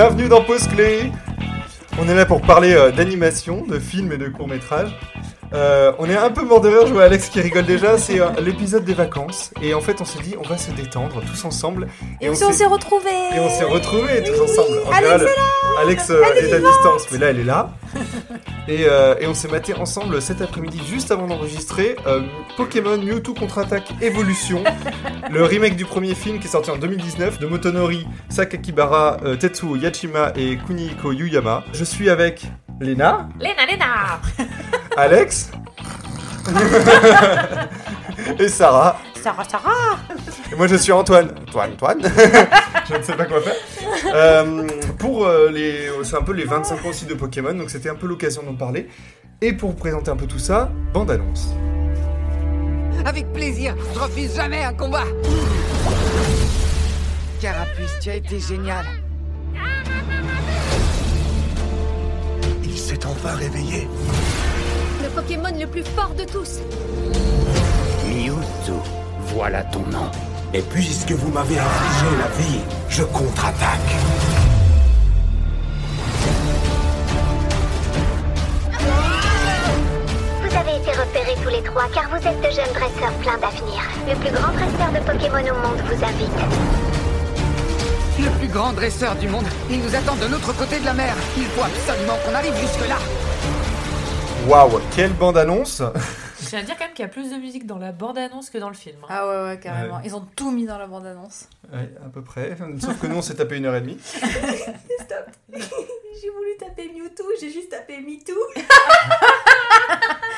Bienvenue dans Pause Clé. On est là pour parler euh, d'animation, de films et de courts métrages. Euh, on est un peu mort de rire, je vois Alex qui rigole déjà, c'est euh, l'épisode des vacances. Et en fait, on s'est dit, on va se détendre tous ensemble. Et, on s'est retrouvés Et on s'est retrouvés tous ensemble. En Alex général, est là Alex euh, Elle est est à vivante distance, mais là, elle est là. Et, euh, et on s'est maté ensemble cet après-midi, juste avant d'enregistrer, euh, Pokémon Mewtwo contre-attaque Evolution, le remake du premier film qui est sorti en 2019 de Motonori Sakakibara, euh, Tetsuo Yachima et Kunihiko Yuyama. Je suis avec Lena, Léna, Léna Alex et Sarah. Sarah, Sarah Et moi je suis Antoine. Antoine, Antoine. je ne sais pas quoi faire. Euh, pour euh, les, c'est un peu les 25 ans aussi de Pokémon, donc c'était un peu l'occasion d'en parler. Et pour vous présenter un peu tout ça, bande annonce. Avec plaisir, je refuse jamais un combat. Carapuce, tu as été génial. Il s'est enfin réveillé. Le Pokémon le plus fort de tous. Mewtwo, voilà ton nom. Et puisque vous m'avez infligé la vie, je contre-attaque. Repérés tous les trois car vous êtes de jeunes dresseurs pleins d'avenir. Le plus grand dresseur de Pokémon au monde vous invite. Le plus grand dresseur du monde. Il nous attend de l'autre côté de la mer. Il faut absolument qu'on arrive jusque-là. Waouh, quelle bande annonce Je tiens à dire quand même qu'il y a plus de musique dans la bande-annonce que dans le film. hein. Ah ouais, ouais, carrément. Ouais. Ils ont tout mis dans la bande-annonce. Ouais, à peu près. Sauf que nous on s'est tapé une heure et demie. Stop J'ai voulu taper Mewtwo, j'ai juste tapé MeToo.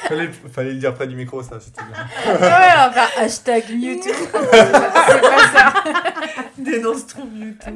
Fallait, fallait le dire près du micro, ça, c'était bien. ouais, faire hashtag Mewtwo. C'est pas ça. Dénonce ton Mewtwo.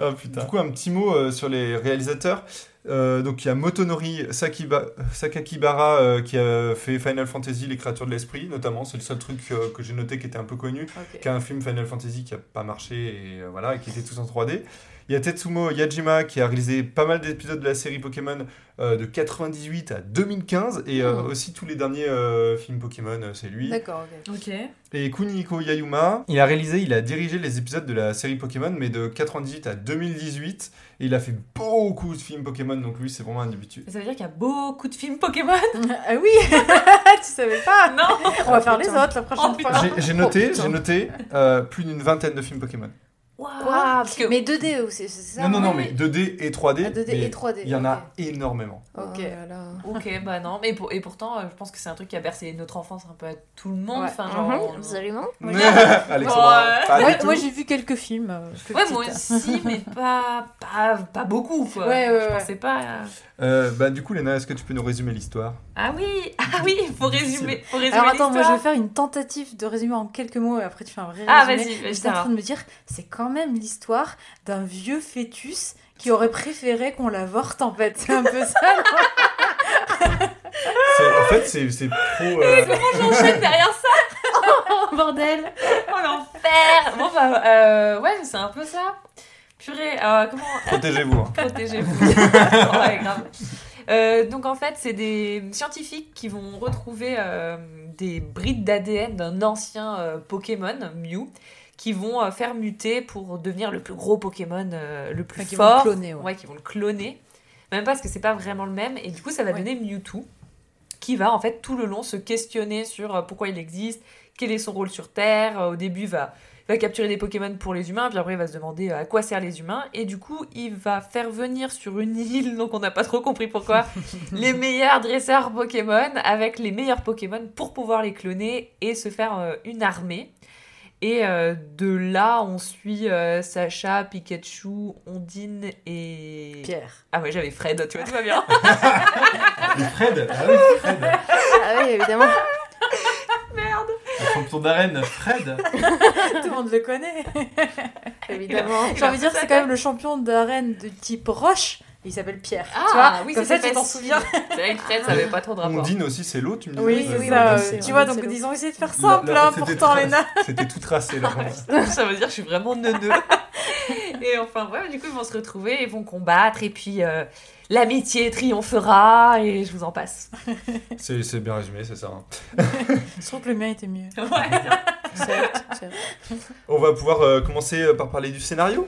Ah putain. Du coup, un petit mot euh, sur les réalisateurs. Euh, donc il y a Motonori Sakiba- Sakakibara euh, qui a fait Final Fantasy, les créatures de l'esprit, notamment. C'est le seul truc euh, que j'ai noté qui était un peu connu. Ok. Qui a un film Final Fantasy qui a pas marché et euh, voilà, et qui était tous en 3D. Il y a Tetsumo Yajima qui a réalisé pas mal d'épisodes de la série Pokémon euh, de 98 à 2015 et euh, Hmm. aussi tous les derniers euh, films Pokémon, c'est lui. D'accord, ok. Ok. Et Kunihiko Yayuma, il a réalisé, il a dirigé les épisodes de la série Pokémon, mais de 98 à 2018. Et il a fait beaucoup de films Pokémon, donc lui, c'est vraiment un habitué. Ça veut dire qu'il y a beaucoup de films Pokémon? Ah oui Tu savais pas? Non On va faire les putain. autres la prochaine Oh, fois. J'ai- noté, Oh, j'ai noté euh, plus d'une vingtaine de films Pokémon. Parce que... Mais 2D aussi, c'est ça non, non, non, mais 2D et 3D. Ah, 2D mais et 3D, Il y en a énormément. Ok. Ok, bah non, mais pour- et pourtant, euh, je pense que c'est un truc qui a bercé notre enfance un peu à tout le monde. Ouais. Enfin, genre, Mhm, on- Absolument. Moi, j'ai vu quelques films. euh, Ouais, petite. moi aussi, mais pas, pas, pas beaucoup, quoi. Ouais, ouais, je ouais. pensais pas. Euh, bah, du coup, Léna, est-ce que tu peux nous résumer l'histoire? Ah oui, ah oui, faut résumer, faut résumer Alors attends, moi je vais faire une tentative de résumer en quelques mots et après tu fais un vrai Ah, résumé. vas-y, vas-y, J'étais en train de me dire, c'est quand même l'histoire d'un vieux fœtus qui aurait préféré qu'on l'avorte en fait. C'est un peu ça. En fait, c'est c'est trop. euh, Comment j'enchaîne derrière ça Oh bordel Oh l'enfer Bon, bah, euh, ouais, c'est un peu ça. Purée, euh, comment Protégez-vous. hein. Protégez-vous. ouais, grave. Euh, donc en fait, c'est des scientifiques qui vont retrouver euh, des brides d'ADN d'un ancien euh, Pokémon, Mew, qui vont euh, faire muter pour devenir le plus gros Pokémon, euh, le plus Enfin, qui vont fort. le cloner, ouais. qui vont le cloner. Même parce que c'est pas vraiment le même. Et du coup, ça va Ouais. donner Mewtwo, qui va en fait tout le long se questionner sur euh, pourquoi il existe, quel est son rôle sur Terre. Au début, il va, il va capturer des Pokémon pour les humains, puis après, il va se demander à quoi servent les humains. Et du coup, il va faire venir sur une île, donc on n'a pas trop compris pourquoi, les meilleurs dresseurs Pokémon avec les meilleurs Pokémon pour pouvoir les cloner et se faire euh, une armée. Et euh, de là, on suit euh, Sacha, Pikachu, Ondine et. Pierre. Ah ouais, j'avais Fred, tu vois, tout va bien. Fred, ah oui, Fred, Ah oui, évidemment. le champion d'arène, Fred. Tout le monde le connaît. évidemment. J'ai envie de dire, c'est quand même le champion d'arène de type roche. Il s'appelle Pierre. Ah, tu vois oui, Comme c'est ça, tu t'en souviens. C'est vrai que Fred, ça avait pas trop de rapport. Ondine aussi, c'est l'eau, tu me dis Oui, ça. euh, c'est- tu vois, donc ils ont essayé de faire La- simple, la- hein, pourtant, Léna. C'était tout tracé là. ça veut dire que je suis vraiment neuneux. et enfin, ouais, du coup, ils vont se retrouver, ils vont combattre, et puis euh, l'amitié triomphera, et je vous en passe. C'est c'est bien résumé, c'est ça. hein. Je trouve que le mien était mieux. Ouais. Certes, certes. On va pouvoir euh, commencer par parler du scénario.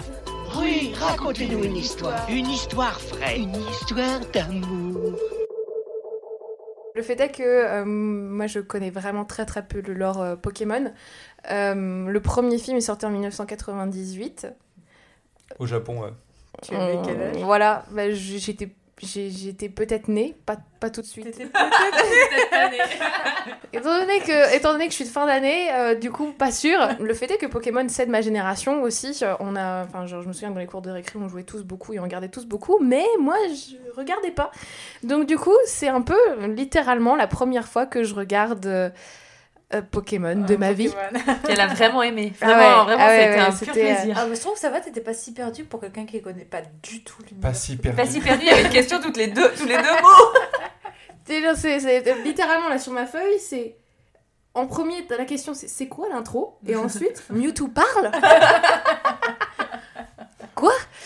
Oui, racontez-nous une histoire. Une histoire vraie. Une histoire d'amour. Le fait est que euh, moi je connais vraiment très très peu le lore euh, Pokémon. Euh, le premier film est sorti en 1998. Au Japon, ouais. Tu avais quel âge? Euh, Voilà, bah, j'étais j'étais peut-être née, pas, pas tout de suite. T'étais Étant donné que, étant donné que je suis de fin d'année, euh, du coup, pas sûr. Le fait est que Pokémon, c'est de ma génération aussi. Euh, On a, enfin, genre, je me souviens que dans les cours de récré, on jouait tous beaucoup et on regardait tous beaucoup, mais moi, je regardais pas. Donc, du coup, c'est un peu littéralement la première fois que je regarde euh, euh, Pokémon de ma vie. Elle a vraiment aimé. Ah Vraiment, ouais, vraiment, ah ouais, c'était ouais, un pur euh, plaisir. Ah, mais je trouve que ça va, t'étais pas si perdu pour quelqu'un qui connaît pas du tout l'univers. Pas si perdu. Pas si perdu, il y avait une question toutes les deux, tous les deux mots. C'est- littéralement là sur ma feuille, c'est. En premier, la question, c'est c'est quoi l'intro? Et ensuite, Mewtwo parle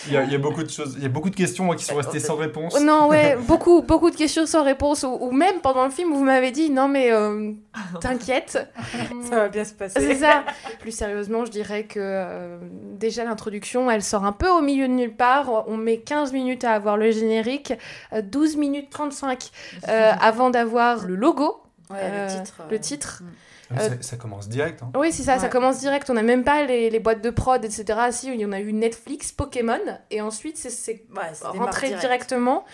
Il y, a, il y a beaucoup de choses, il y a beaucoup de questions moi, qui sont restées sans réponse. Non, ouais, beaucoup, beaucoup de questions sans réponse. Ou, ou même pendant le film, vous m'avez dit, non mais euh, t'inquiète. Ça va bien se passer. C'est ça. Plus sérieusement, je dirais que euh, déjà l'introduction, elle sort un peu au milieu de nulle part. On met 15 minutes à avoir le générique, euh, 12 minutes 35 euh, avant d'avoir le logo, Ouais, Euh, le titre. le euh, titre. Euh, ça, ça commence direct. Hein. Oui, c'est ça, ça commence direct. On n'a même pas les, les boîtes de prod, etc. Si, il y en a eu Netflix, Pokémon, et ensuite c'est- c'est Ouais, rentré direct. directement.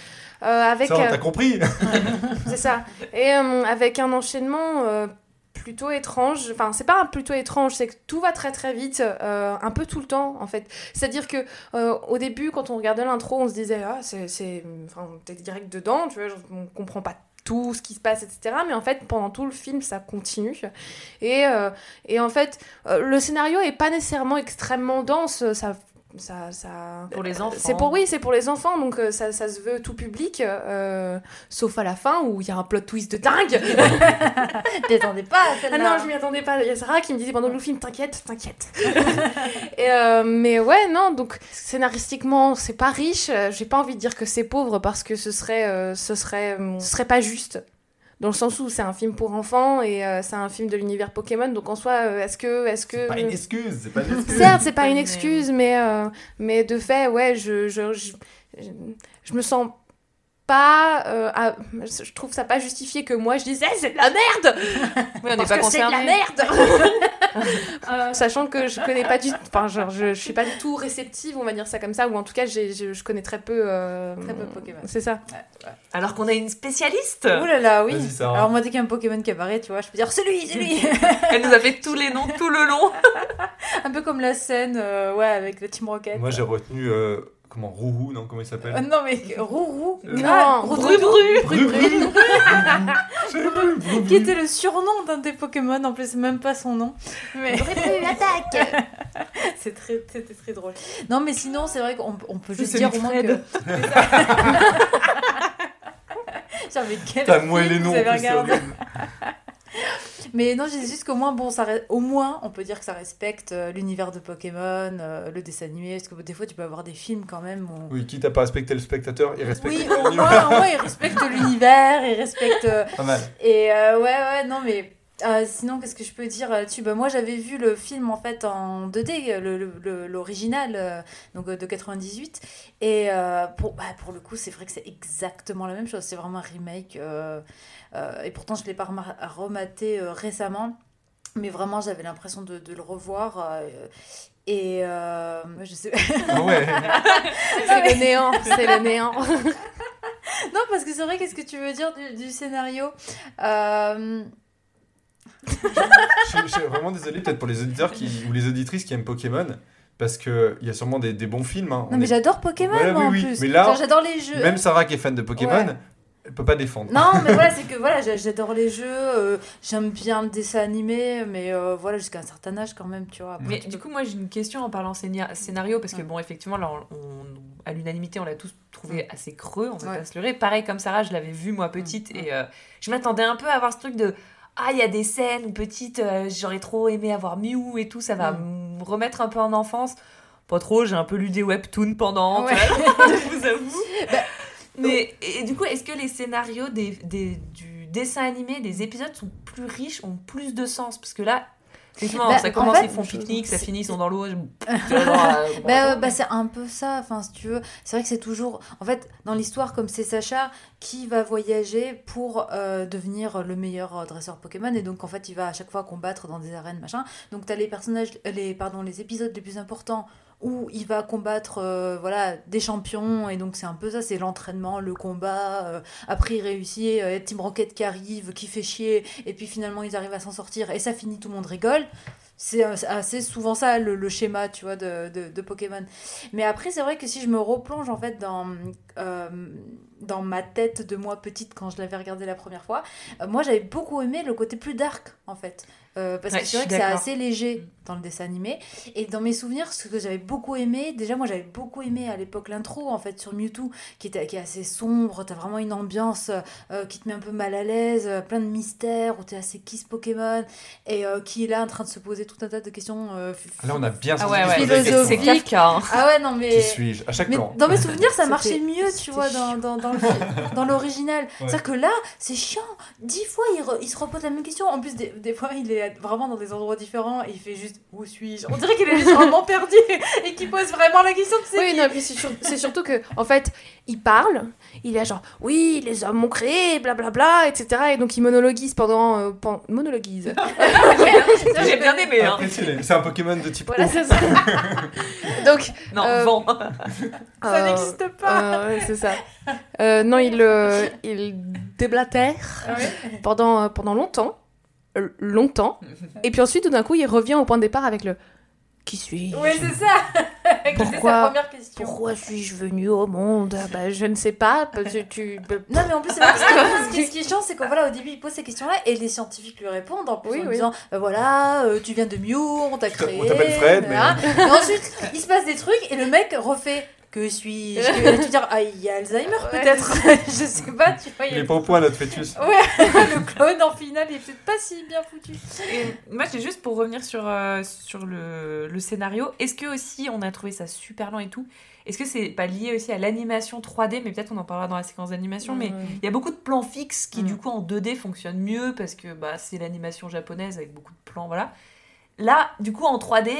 euh, avec, Ça, euh, t'as compris c'est ça. Et euh, avec un enchaînement euh, plutôt étrange. Enfin, c'est pas un plutôt étrange, c'est que tout va très très vite, euh, un peu tout le temps en fait. C'est-à-dire que euh, au début, quand on regardait l'intro, on se disait ah c'est, c'est, enfin, t'es direct dedans, tu vois, on comprend pas tout ce qui se passe, etc. Mais en fait, pendant tout le film, ça continue. Et, euh, et en fait, euh, le scénario est pas nécessairement extrêmement dense. Ça, ça, ça... Pour les enfants. C'est pour oui, c'est pour les enfants, donc euh, ça, ça se veut tout public, euh, sauf à la fin où il y a un plot twist de dingue. T'attendais pas à ah non, je m'y attendais pas. Il y a Sarah qui me disait pendant le film, t'inquiète, t'inquiète. Et, euh, mais ouais, non, donc scénaristiquement, c'est pas riche. Euh, J'ai pas envie de dire que c'est pauvre parce que ce serait, euh, ce serait, euh, ce serait pas juste. Dans le sens où c'est un film pour enfants et euh, c'est un film de l'univers Pokémon, donc en soi, euh, est-ce que, est-ce que, C'est pas une excuse, c'est pas une excuse. Certes, c'est pas une Mais- excuse, mais, euh, mais de fait, ouais, je, je, je, je, je me sens pas. euh, à- je trouve ça pas justifié que moi je disais c'est de la merde! Oui, on n'est Parce pas que c'est de la merde! Euh, sachant que je connais pas du Enfin, genre, je, je suis pas du tout réceptive, on va dire ça comme ça, ou en tout cas, j'ai- je, je connais très peu. euh, Très peu Pokémon. C'est ça. Alors qu'on a une spécialiste. Ouh là là, oui. Alors moi, dès qu'il y a un Pokémon qui apparaît, tu vois, je peux dire c'est lui, c'est lui. Elle nous a fait tous les noms tout le long. un peu comme la scène, euh, ouais, avec le Team Rocket. Moi j'ai retenu. Euh, comment Rourou, non Comment il s'appelle Euh, non mais Rourou, Euh, Non, Gros Bru Doudou. Bru. Bru Bru. Bru. qui était le surnom d'un des Pokémon, en plus c'est même pas son nom. Mais attaque! c'est très, c'était très drôle. Non mais sinon c'est vrai qu'on on peut juste dire au moins que. Mais quel T'as film les noms vous avez regardé. Mais non, j'ai juste qu'au moins, bon, ça au moins, on peut dire que ça respecte euh, l'univers de Pokémon, euh, le dessin animé, parce que des fois, tu peux avoir des films quand même où... Oui, quitte à pas respecter le spectateur, il respecte Oui, le au moins, au moins, ils respectent l'univers, ils respectent... euh, Pas mal. Et euh, ouais, ouais, non, mais euh, sinon, qu'est-ce que je peux dire là-dessus bah, Moi, j'avais vu le film en fait en 2D, le- le- le- l'original, euh, donc euh, de 98. Et euh, pour, bah, pour le coup, c'est vrai que c'est exactement la même chose. C'est vraiment un remake. euh, et pourtant, je ne l'ai pas rematé récemment. Mais vraiment, j'avais l'impression de, de le revoir. et je sais Ah ouais. C'est le néant, c'est le néant. Non, parce que c'est vrai, qu'est-ce que tu veux dire du, du scénario? Je, je suis vraiment désolé peut-être pour les auditeurs qui, ou les auditrices qui aiment Pokémon, parce qu'il y a sûrement des, des bons films. hein. Non, On mais est- j'adore Pokémon, Voilà, moi, oui, en oui. plus. Mais là, j'adore les jeux. Même Sarah qui est fan de Pokémon, Ouais. elle peut pas défendre. Non, mais voilà, c'est que voilà, j'a- j'adore les jeux, euh, j'aime bien le dessin animé, mais euh, voilà, jusqu'à un certain âge quand même, tu vois. Mais tu du peux- coup, moi j'ai une question en parlant scénario, parce que Ouais. bon, effectivement, là, on- on- à l'unanimité, on l'a tous trouvé assez creux, on va Ouais. pas se leurrer. Pareil comme Sarah, je l'avais vu moi petite, et euh, je m'attendais un peu à avoir ce truc de Ah, il y a des scènes où petite, euh, j'aurais trop aimé avoir Mew et tout, ça va me remettre un peu en enfance. Pas trop, j'ai un peu lu des webtoons pendant, Ouais. je vous avoue. Mais et, du coup, est-ce que les scénarios des, des- du dessin animé, des épisodes sont plus riches, ont plus de sens? Parce que là, Effectivement, Bah, ça en commence, fait, ils font pique-nique, ça finit, ils sont dans l'eau. je- Bah, euh, bah, c'est un peu ça, enfin si tu veux. C'est vrai que c'est toujours... En fait, dans l'histoire, comme c'est Sacha qui va voyager pour euh, devenir le meilleur euh, dresseur Pokémon, et donc en fait il va à chaque fois combattre dans des arènes, machin. Donc t'as les personnages, les, pardon, les épisodes les plus importants où il va combattre euh, voilà des champions et donc c'est un peu ça c'est l'entraînement le combat euh, après il réussit euh, Team Rocket qui arrive qui fait chier et puis finalement ils arrivent à s'en sortir et ça finit tout le monde rigole. C'est assez souvent ça le, schéma tu vois de, de, de Pokémon. Mais après c'est vrai que si je me replonge en fait dans dans ma tête de moi petite quand je l'avais regardé la première fois moi j'avais beaucoup aimé le côté plus dark en fait Euh, parce Ouais, que c'est vrai que c'est assez léger dans le dessin animé et dans mes souvenirs ce que j'avais beaucoup aimé déjà moi j'avais beaucoup aimé à l'époque l'intro en fait sur Mewtwo qui, était, qui est assez sombre t'as vraiment une ambiance euh, qui te met un peu mal à l'aise euh, plein de mystères où t'es assez kiss Pokémon et euh, qui est là en train de se poser tout un tas de questions euh, Là, on a bien Ah ouais, que ouais, c'est hein. ah ouais non mais Qui suis-je? À chaque mais plan. dans mes souvenirs, ça marchait mieux, tu vois, dans, dans, dans, le fi- dans l'original. C'est-à-dire que là, c'est chiant. Dix fois, il, re- il se repose la même question. En plus, des, des fois, il est vraiment dans des endroits différents et il fait juste Où suis-je? On dirait qu'il est juste vraiment perdu et qu'il pose vraiment la question de ses Oui, non, puis c'est sur- c'est surtout que, en fait, il parle, il est genre, oui, les hommes m'ont créé, blablabla, etc. Et donc il monologuise pendant. euh, pen- monologuise. Ça, J'ai bien aimé. Hein. Impressionné. C'est un Pokémon de type voilà, c'est ça. donc. Non, Euh, vent. Ça euh, n'existe pas. euh, ouais, c'est ça. Euh, non, il, euh, il déblatère pendant, euh, pendant longtemps. Euh, longtemps. Et puis ensuite, tout d'un coup, il revient au point de départ avec le Qui suis-je? Oui, c'est ça. C'est sa Pourquoi- première question. Pourquoi suis-je venu au monde? Bah, Je ne sais pas. Parce que tu. Non, mais en plus, c'est vrai, parce que ce qui, ce qui est chiant, c'est qu'au voilà, au début, il pose ces questions-là et les scientifiques lui répondent en plus Oui, en oui. disant bah voilà, euh, tu viens de Mew, on t'a créé. On t'appelle Fred, mais-. Et ensuite, il se passe des trucs et le mec refait Que suis-je là, tu dis Ah, il y a Alzheimer peut-être Je sais pas, tu vois. il y Il est pas au point, notre fœtus. Ouais, le clone en finale, il est peut-être pas si bien foutu. Et moi, j'ai juste pour revenir sur, euh, sur le, le scénario. Est-ce que aussi on a trouvé ça super lent et tout Est-ce que c'est pas lié aussi à l'animation 3D Mais peut-être on en parlera dans la séquence d'animation. Mais il y a beaucoup de plans fixes qui, du coup, en 2D fonctionnent mieux parce que bah, c'est l'animation japonaise avec beaucoup de plans, voilà. Là, du coup, en 3D,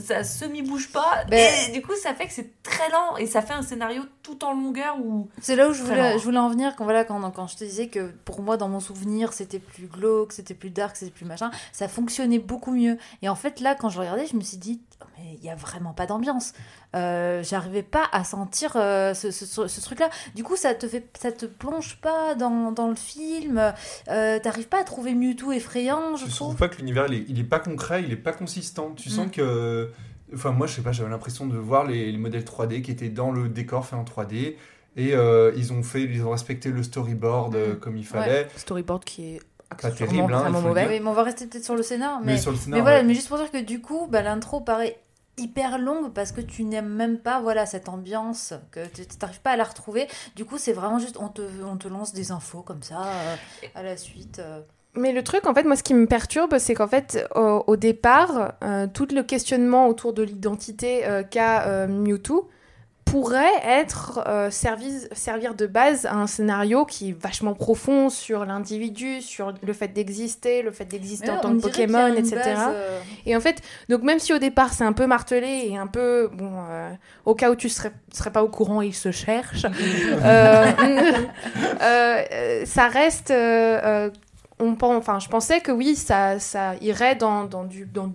ça, semi-bouge pas. Ben- Et du coup, ça fait que c'est très lent et ça fait un scénario tout en longueur où. C'est là où je voulais, je voulais en venir quand, voilà, quand, quand je te disais que pour moi, dans mon souvenir, c'était plus glauque, c'était plus dark, c'était plus machin. Ça fonctionnait beaucoup mieux. Et en fait, là, quand je regardais, je me suis dit, Oh, mais il y a vraiment pas d'ambiance. Euh, J'arrivais pas à sentir euh, ce, ce- ce- ce truc-là. Du coup, ça te fait, ça te plonge pas dans, dans le film. Euh, T'arrives pas à trouver Mewtwo effrayant, je Je trouve. trouve pas que l'univers il il est pas concret, il est pas consistant. Tu sens Mm. que. Enfin, moi, je sais pas, j'avais l'impression de voir les, les modèles 3D qui étaient dans le décor fait en 3D. Et euh, ils ont fait, ils ont respecté le storyboard euh, Mm. comme il fallait. Storyboard qui est Pas terrible, hein, mauvais. Oui, mais on va rester peut-être sur le scénar. Mais, Mais, sur le mais scénario. voilà, ouais. mais juste pour dire que du coup, bah, l'intro paraît hyper longue parce que tu n'aimes même pas voilà cette ambiance que tu n'arrives pas à la retrouver du coup c'est vraiment juste on te, on te lance des infos comme ça euh, à la suite euh. Mais le truc, en fait, moi, ce qui me perturbe, c'est qu'en fait, au, au départ, euh, tout le questionnement autour de l'identité euh, qu'a euh, Mewtwo pourrait être euh, servi- servir de base à un scénario qui est vachement profond sur l'individu, sur le fait d'exister, le fait d'exister en tant que Pokémon, etc. base, Et en fait, donc même si au départ c'est un peu martelé et un peu, bon, au cas où tu serais, serais pas au courant, il se cherche, ça reste. Euh, euh, on, enfin, je pensais que oui, ça, ça irait dans, dans du. Dans,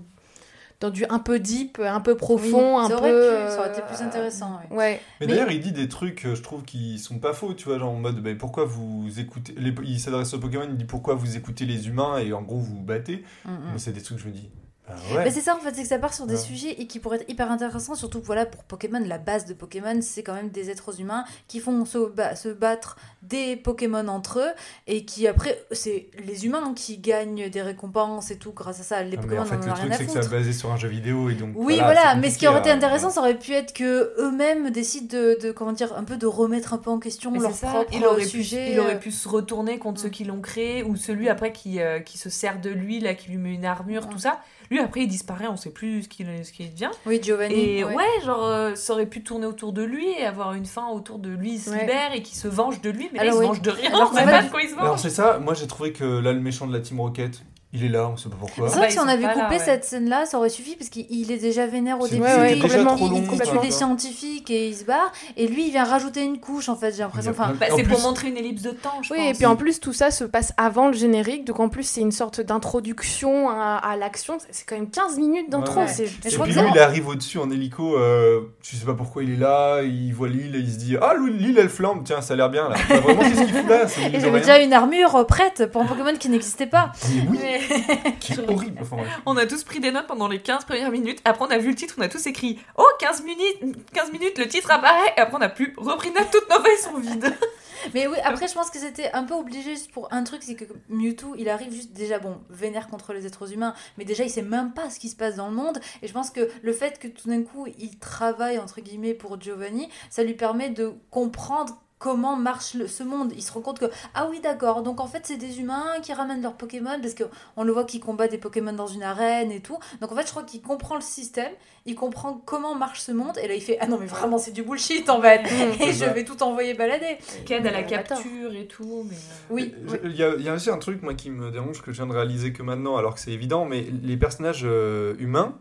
dans du un peu deep, un peu profond, oui, un ça peu. aurait pu, euh, ça aurait été plus intéressant ouais. Ouais. Mais, Mais- d'ailleurs, il dit des trucs, euh, je trouve, qui sont pas faux, tu vois, genre en mode, bah, pourquoi vous écoutez. Les... Il s'adresse aux Pokémon, il dit pourquoi vous écoutez les humains et en gros vous vous battez. Mm, mm. C'est des trucs que je me dis. Bah ouais. Mais c'est ça en fait, c'est que ça part sur des Ouais. sujets et qui pourraient être hyper intéressants, surtout voilà, pour Pokémon, la base de Pokémon, c'est quand même des êtres humains qui font se, ba- se battre des Pokémon entre eux et qui après, c'est les humains qui gagnent des récompenses et tout grâce à ça. Les Ah, Pokémon en fait, on en le a truc, c'est que ça basé sur un jeu vidéo et donc. Oui, voilà, voilà, mais ce qui aurait été intéressant, ça aurait pu être que eux-mêmes décident de, de, comment dire, un peu de remettre un peu en question Mais leur ça, propre il aurait, sujet. pu, il aurait pu se retourner contre ceux qui l'ont créé, ou celui après qui, euh, qui se sert de lui, là, qui lui met une armure, tout ça. Lui, après, il disparaît, on sait plus ce qu'il ce qu'il devient. Oui, Giovanni. Et ouais, genre, euh, ça aurait pu tourner autour de lui et avoir une fin autour de lui, il se Ouais. libère et qui se venge de lui, mais là, Alors il oui. se venge de rien, Alors on sait qu'en pas fait- de quoi il se Alors c'est ça, moi j'ai trouvé que là le méchant de la Team Rocket, il est là, on sait pas pourquoi. C'est vrai que si on avait là, coupé ouais. cette scène-là, ça aurait suffi parce qu'il il est déjà vénère au début. ouais, ouais, il, déjà il- trop long, il- tue des scientifiques et il se barre. Et lui, il vient rajouter une couche, en fait, j'ai l'impression. Enfin, Bah, En c'est plus- pour montrer une ellipse de temps, je Oui, pense. et puis en plus, tout ça se passe avant le générique, donc en plus, c'est une sorte d'introduction à, à l'action. C'est quand même 15 minutes d'intro. Et je puis lui, il arrive au-dessus en hélico, euh, tu sais pas pourquoi il est là, il voit l'île et il se dit Ah, l'île elle flambe, tiens, ça a l'air bien là. Enfin, vraiment, qu'il fout j'avais déjà une armure euh, prête pour un Pokémon qui n'existait pas. Mais oui, qui est horrible. Enfin. On a tous pris des notes pendant les 15 premières minutes. Après, on a vu le titre, on a tous écrit Oh, 15 minutes, 15 minutes, le titre apparaît. Et après, on n'a plus repris note, toutes nos feuilles sont vides. Mais oui, après, je pense que c'était un peu obligé juste pour un truc, c'est que Mewtwo, il arrive juste déjà, bon, vénère contre les êtres humains, mais déjà, il sait même pas ce qui se passe dans le monde. Et je pense que le fait que tout d'un coup, il travaille, entre guillemets, pour Giovanni, ça lui permet de comprendre comment marche le- ce monde. Il se rend compte que, ah oui, d'accord, donc en fait, c'est des humains qui ramènent leurs Pokémon, parce qu'on le voit qu'il combat des Pokémon dans une arène et tout. Donc en fait, je crois qu'il comprend le système, il comprend comment marche ce monde, et là, il fait, ah non, mais vraiment, c'est du bullshit, en fait. Et je ça. vais tout envoyer balader. Qui aide à la attends. capture et tout. Mais... euh, Oui. Je- Il y, a, il y a aussi un truc moi qui me dérange que je viens de réaliser que maintenant, alors que c'est évident, mais les personnages euh, humains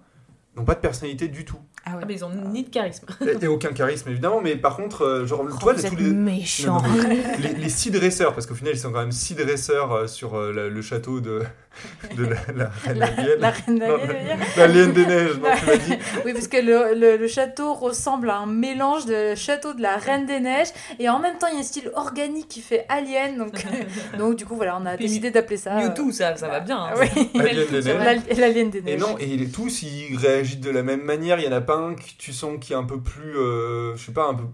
n'ont pas de personnalité du tout. Ah, mais ils ont ni de charisme. Et, et aucun charisme évidemment, mais par contre, euh, genre, Oh, toi, vous les, êtes tous les, méchant. Non, non, mais les, les six dresseurs, parce qu'au final, ils sont quand même six dresseurs euh, sur euh, la- le château de, de la, la reine Alien. La L'alien des neiges, non, tu m'as dit. Oui, parce que le, le- le château ressemble à un mélange de château de la Reine des Neiges et en même temps il y a un style organique qui fait alien. Donc, donc du coup, voilà, on a Puis décidé d'appeler ça. euh, Mewtwo, ça, ça va bien. hein. oui. Alien des neiges. l'al- L'alien des Et neiges. non, et tous ils réagissent de la même manière. Il y en a pas tu sens qui est un peu plus, euh, je sais pas, un peu.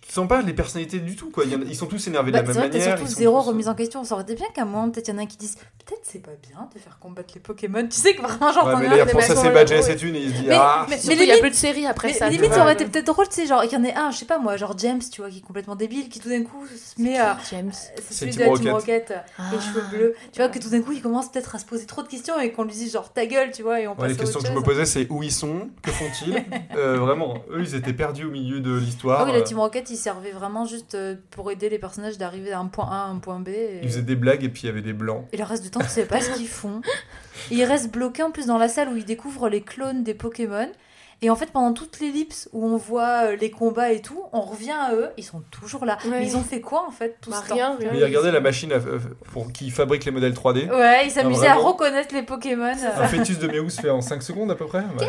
Tu sens pas les personnalités du tout quoi. Y a- ils sont tous énervés Bah, de c'est la vrai même t'as manière. surtout ils sont zéro tous- remise en question. Ça aurait été bien qu'à un moment, peut-être il y en a qui disent Peut-être c'est pas bien de faire combattre les Pokémon. Tu sais que vraiment, genre, Ouais, mais là, il un, des à ses badges et ses thunes et il se dit Mais- Ah mais- mais il y a limite- peu de séries après Mais ça. limite, donc, ça aurait euh, été peut-être drôle, tu sais, genre, qu'il y en ait un, je sais pas moi, genre James, tu vois, qui est complètement débile, qui tout d'un coup se met à. James. C'est C'est celui de Team la Team Rocket. Ah. les cheveux bleus. Tu vois, que tout d'un coup, il commence peut-être à se poser trop de questions et qu'on lui dise genre ta gueule, tu vois, et on passe les à questions que je me posais, c'est où ils sont, que font-ils Euh, Vraiment, eux, ils étaient perdus au milieu de l'histoire. Ah oui, la euh, Team Rocket, il servait vraiment juste euh, pour aider les personnages d'arriver d'un point A à un point B. Ils faisaient des blagues et puis il y avait des blancs. et le reste temps, tu sais pas ce qu'ils font. Ils restent bloqués en plus dans la salle où ils découvrent les clones des Pokémon. Et en fait, pendant toute l'ellipse où on voit euh, les combats et tout, on revient à eux, ils sont toujours là. Ouais. Mais ils ont fait quoi en fait tout Bah, ce temps rien, rien. Mais regardez la machine à- euh, pour qui fabrique les modèles 3D. Ouais, ils s'amusaient à reconnaître les Pokémon. Un fêtus de Mew se fait en 5 secondes à peu près. Ouais.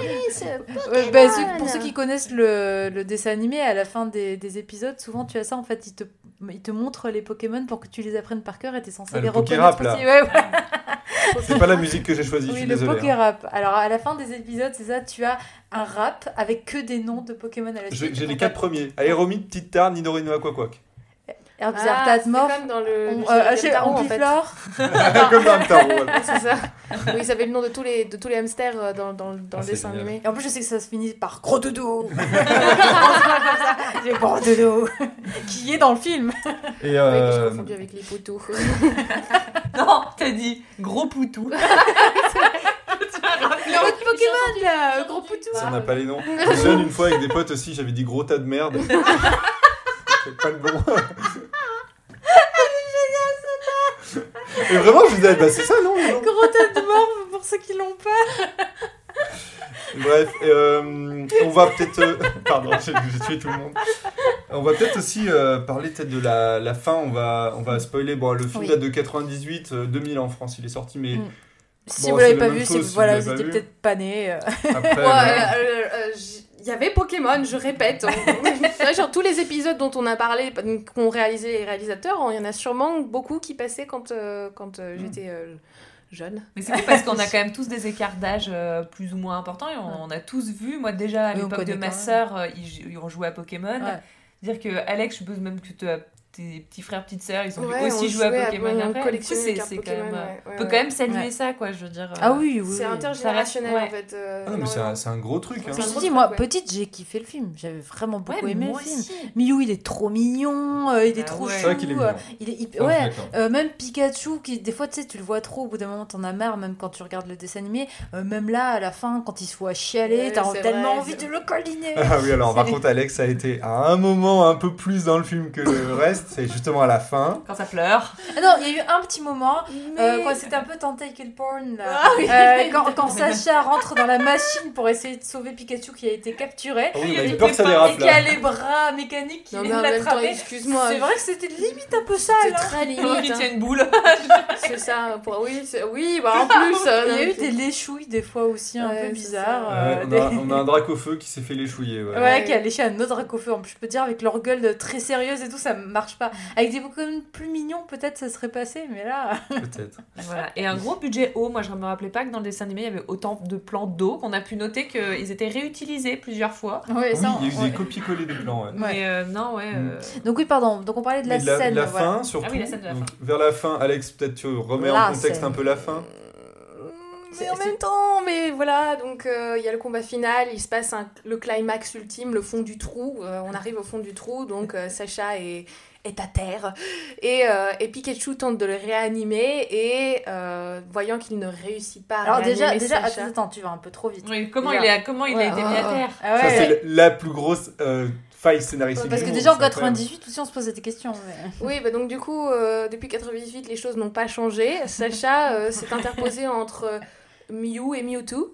Ouais, bah, ceux- pour ceux qui connaissent le, le dessin animé, à la fin des, des épisodes, souvent tu as ça en fait, ils te, ils te montrent les Pokémon pour que tu les apprennes par cœur et t'es censé Ah, les le reconnaître Pokérap, là. aussi. Ouais, ouais. C'est pas la musique que j'ai choisie, je Oui, suis le désolé. Pokérap. Alors à la fin des épisodes, c'est ça, tu as un rap avec que des noms de Pokémon à la suite. j'ai les 4 premiers. Aéromite, Petite Tar, Nidorino, Aquaquac. Herbizarre, Ah, comme dans le. on- le- euh, le en fait. Comme dans voilà. Ouais, c'est ça. Oui, ils avaient le nom de tous les, de tous les hamsters euh, dans, dans, dans Ah, le dessin animé. Et en plus, je sais que ça se finit par gros dodo. J'ai gros dodo. Qui est dans le film. Et Oui, euh, confondu avec les poteaux. Non, t'as dit gros poutou. Le autre Pokémon là, gros poutou. si on n'a pas les noms. Je me souviens une fois avec des potes aussi, j'avais dit gros tas de merde. C'est pas le bon. Et vraiment, je disais, bah c'est ça, non, non Gros tête de mort pour ceux qui l'ont pas. Bref, euh, on va peut-être. euh, Pardon, j'ai j'ai tué tout le monde. On va peut-être aussi euh, parler peut-être de la, la fin. On va, on va spoiler. Bon, le film Oui. date de 98, euh, 2000 en France, il est sorti, mais Mm. Si Bon, vous l'avez la pas vu, c'est si voilà, vous étiez peut-être pas né. euh. euh, euh, il y avait Pokémon, je répète. C'est vrai, genre tous les épisodes dont on a parlé, qu'ont réalisé les réalisateurs, il y en a sûrement beaucoup qui passaient quand, euh, quand euh, j'étais euh, jeune. Mais c'est parce qu'on a quand même tous des écarts d'âge euh, plus ou moins importants et on, on a tous vu. Moi, déjà, à l'époque de ma sœur, ils, ils ont joué à Pokémon. Ouais. Dire que Alex, je suppose même que tu as tes petits frères, petites sœurs, ils ont Ouais, aussi on joué à Pokémon on après. C'est quand Pokémon, même. ouais, ouais, on peut quand même saluer Ouais. ça, quoi, je veux dire. euh, Ah oui, oui. C'est intergénérationnel ouais. en fait. euh, Ah non, mais c'est un, gros truc. Hein. Je un te gros dis, truc, moi, ouais. petite, j'ai kiffé le film. J'avais vraiment Ouais, beaucoup aimé le film. aussi. Miyu, il est trop mignon, euh, il est Ah trop ouais. chou. Qu'il est mignon. il est hyper- Ah, je ouais, euh, même Pikachu, qui des fois, tu sais, tu le vois trop, au bout d'un moment, t'en as marre, même quand tu regardes le dessin animé. Même là, à la fin, quand il se voit chialer, t'as tellement envie de le câliner. Ah oui, alors par contre, Alex a été à un moment un peu plus dans le film que le reste. C'est justement à la fin. Quand ça pleure. Ah non, il y a eu un petit moment euh, Mais- quand c'était un peu tentacle porn là. Ah oui. Euh, quand, quand Sacha rentre dans la machine pour essayer de sauver Pikachu qui a été capturé. Ah oui, Et eu peur que ça qui dérape a les bras mécaniques qui Non, mais viennent l'attraper. excuse-moi. C'est vrai que c'était limite un peu sale. C'est hein. très Qui limite. hein. tient une boule. C'est ça. Pour... Oui, oui, bah en plus. euh, Il y a eu des léchouilles des fois aussi un Ouais, peu bizarres. Euh, on, des- a, on a un drac au feu qui s'est fait l'échouiller. Ouais. Qui a léché un autre dracofeu. En plus, je peux dire, avec leur gueule très sérieuse et tout, ça marche pas. Avec des Pokémon plus mignons, peut-être ça serait passé, mais là. Peut-être. Voilà. Et un gros budget eau. Moi, je me rappelais pas que dans le dessin animé, il y avait autant de plans d'eau qu'on a pu noter qu'ils étaient réutilisés plusieurs fois. Ouais, Oui, ça, il y a eu ouais. des plans. Ouais. Mais euh, non, ouais. Mm. euh, Donc, oui, pardon. Donc, on parlait de la scène. la voilà. fin, surtout. Ah oui, la scène de la donc, vers la fin, Alex, peut-être tu remets en contexte un peu la fin? Mais en même temps, mais voilà, donc euh, il y a le combat final, il se passe un- le climax ultime, le fond du trou. euh, on arrive au fond du trou, donc euh, Sacha est, est à terre. Et, euh, et Pikachu tente de le réanimer, et euh, voyant qu'il ne réussit pas à Alors, déjà, réanimer déjà Sacha- attends, attends, tu vas un peu trop vite. Oui, comment Déjà. il, est, comment il Ouais, a été mis à terre Ah Ça, c'est la plus grosse euh, faille scénaristique. Parce que monde, déjà en c'est incroyable. 98 aussi on se posait des questions. mais- Oui, bah donc du coup, euh, depuis 98, les choses n'ont pas changé. Sacha euh, s'est interposé entre euh, Mew et Mewtwo.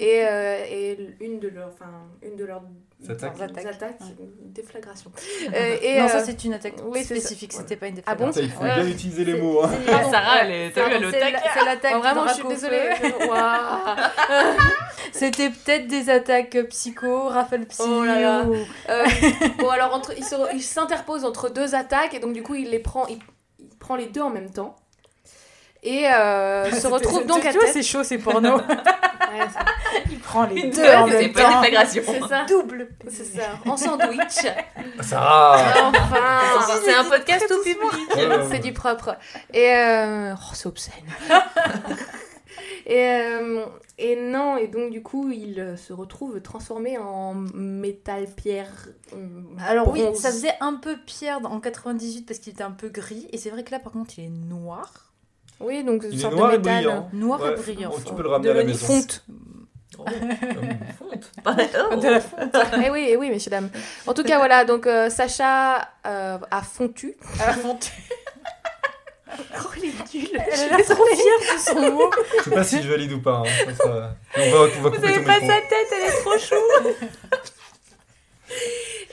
Et, euh, et une de leurs, enfin, une de leurs Attaques. attaques, Attaques. une déflagration. Euh, et, non, euh, ça c'est une attaque oui, spécifique, c'était pas une Ah bon déflagration. Il faut Ouais. bien utiliser les mots. Hein. Ah, Sarah, elle est, t'as vu, elle est au C'est taquet. la- c'est l'attaque Oh, vraiment, je suis désolée. C'était peut-être des attaques psycho, Raphaël Psy. Oh là là. ou- Euh, bon, alors, entre, il s'interpose entre deux attaques et donc, du coup, il les prend, il, il prend les deux en même temps. Et euh, se retrouve donc à tête. c'est chaud, c'est porno. Ouais, Il prend les Une deux deux, en c'est même temps. c'est ça. Double. C'est ça. En sandwich. Sarah Enfin. C'est un podcast tout public. C'est du propre. Et euh... oh, c'est obscène. et, euh, et non, et donc du coup, il se retrouve transformé en métal pierre. Alors oui, ça faisait un peu pierre en 98 parce qu'il était un peu gris. Et c'est vrai que là par contre il est noir. Oui, donc une sorte noir de et métal. brillant. Noir Ouais, et brillant. Tu peux le ramener De à la maison. fonte. Oh, fonte. Oh. De la fonte. eh oui, eh oui, messieurs, dames. En tout cas, voilà, donc euh, Sacha euh, a fontu. À la fonte. Oh, il est nul. Elle a l'air trop fière de son mot. Je sais pas si je valide ou pas. hein. Ça, ça- On va, on va couper ton micro. tête, elle est trop chou.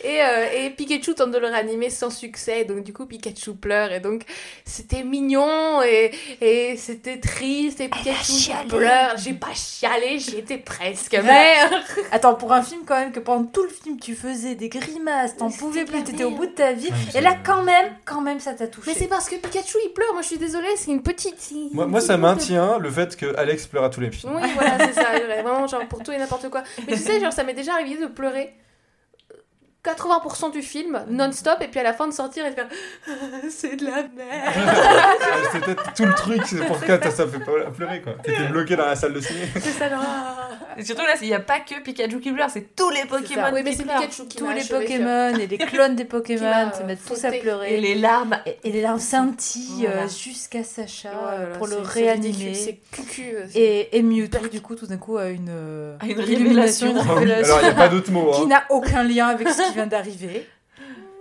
Et, euh, et Pikachu tente de le réanimer sans succès, donc du coup Pikachu pleure, et donc c'était mignon, et, et c'était triste, et Pikachu pleure. J'ai pas chialé, j'y étais presque, mais... Attends, pour un film quand même que pendant tout le film tu faisais des grimaces, t'en pouvais plus, t'étais au bout de ta vie. Ouais, Et là quand même, quand même ça t'a touché. Mais c'est parce que Pikachu il pleure, moi je suis désolée, c'est une petite... une Moi, moi, ça maintient le fait que Alex pleure à tous les films. Oui, voilà, c'est ça, vraiment, genre pour tout et n'importe quoi. Mais tu sais, genre, ça m'est déjà arrivé de pleurer 80% du film, non-stop, et puis à la fin de sortir et de faire C'est de la merde. c'est peut-être tout le truc, c'est pour ça que ça fait pas pleurer quoi. T'étais bloqué dans la salle de ciné. C'est ça, ah. Et surtout là, il n'y a pas que Pikachu qui pleure, c'est tous les Pokémon Oui, mais qui c'est pleurent. Pikachu qui tous les. Pokémon et les clones des Pokémon se mettent tous à fonté. Et pleurer. les larmes. et- les larmes scintillent Voilà. euh, jusqu'à Sacha là là, pour le réanimer. C'est cucu. euh, Et, et Mewtwo, du coup, tout d'un coup, a une, euh, une illumination, révélation. une Alors, il n'y a pas d'autre mot. qui Hein. n'a aucun lien avec ce qui vient d'arriver.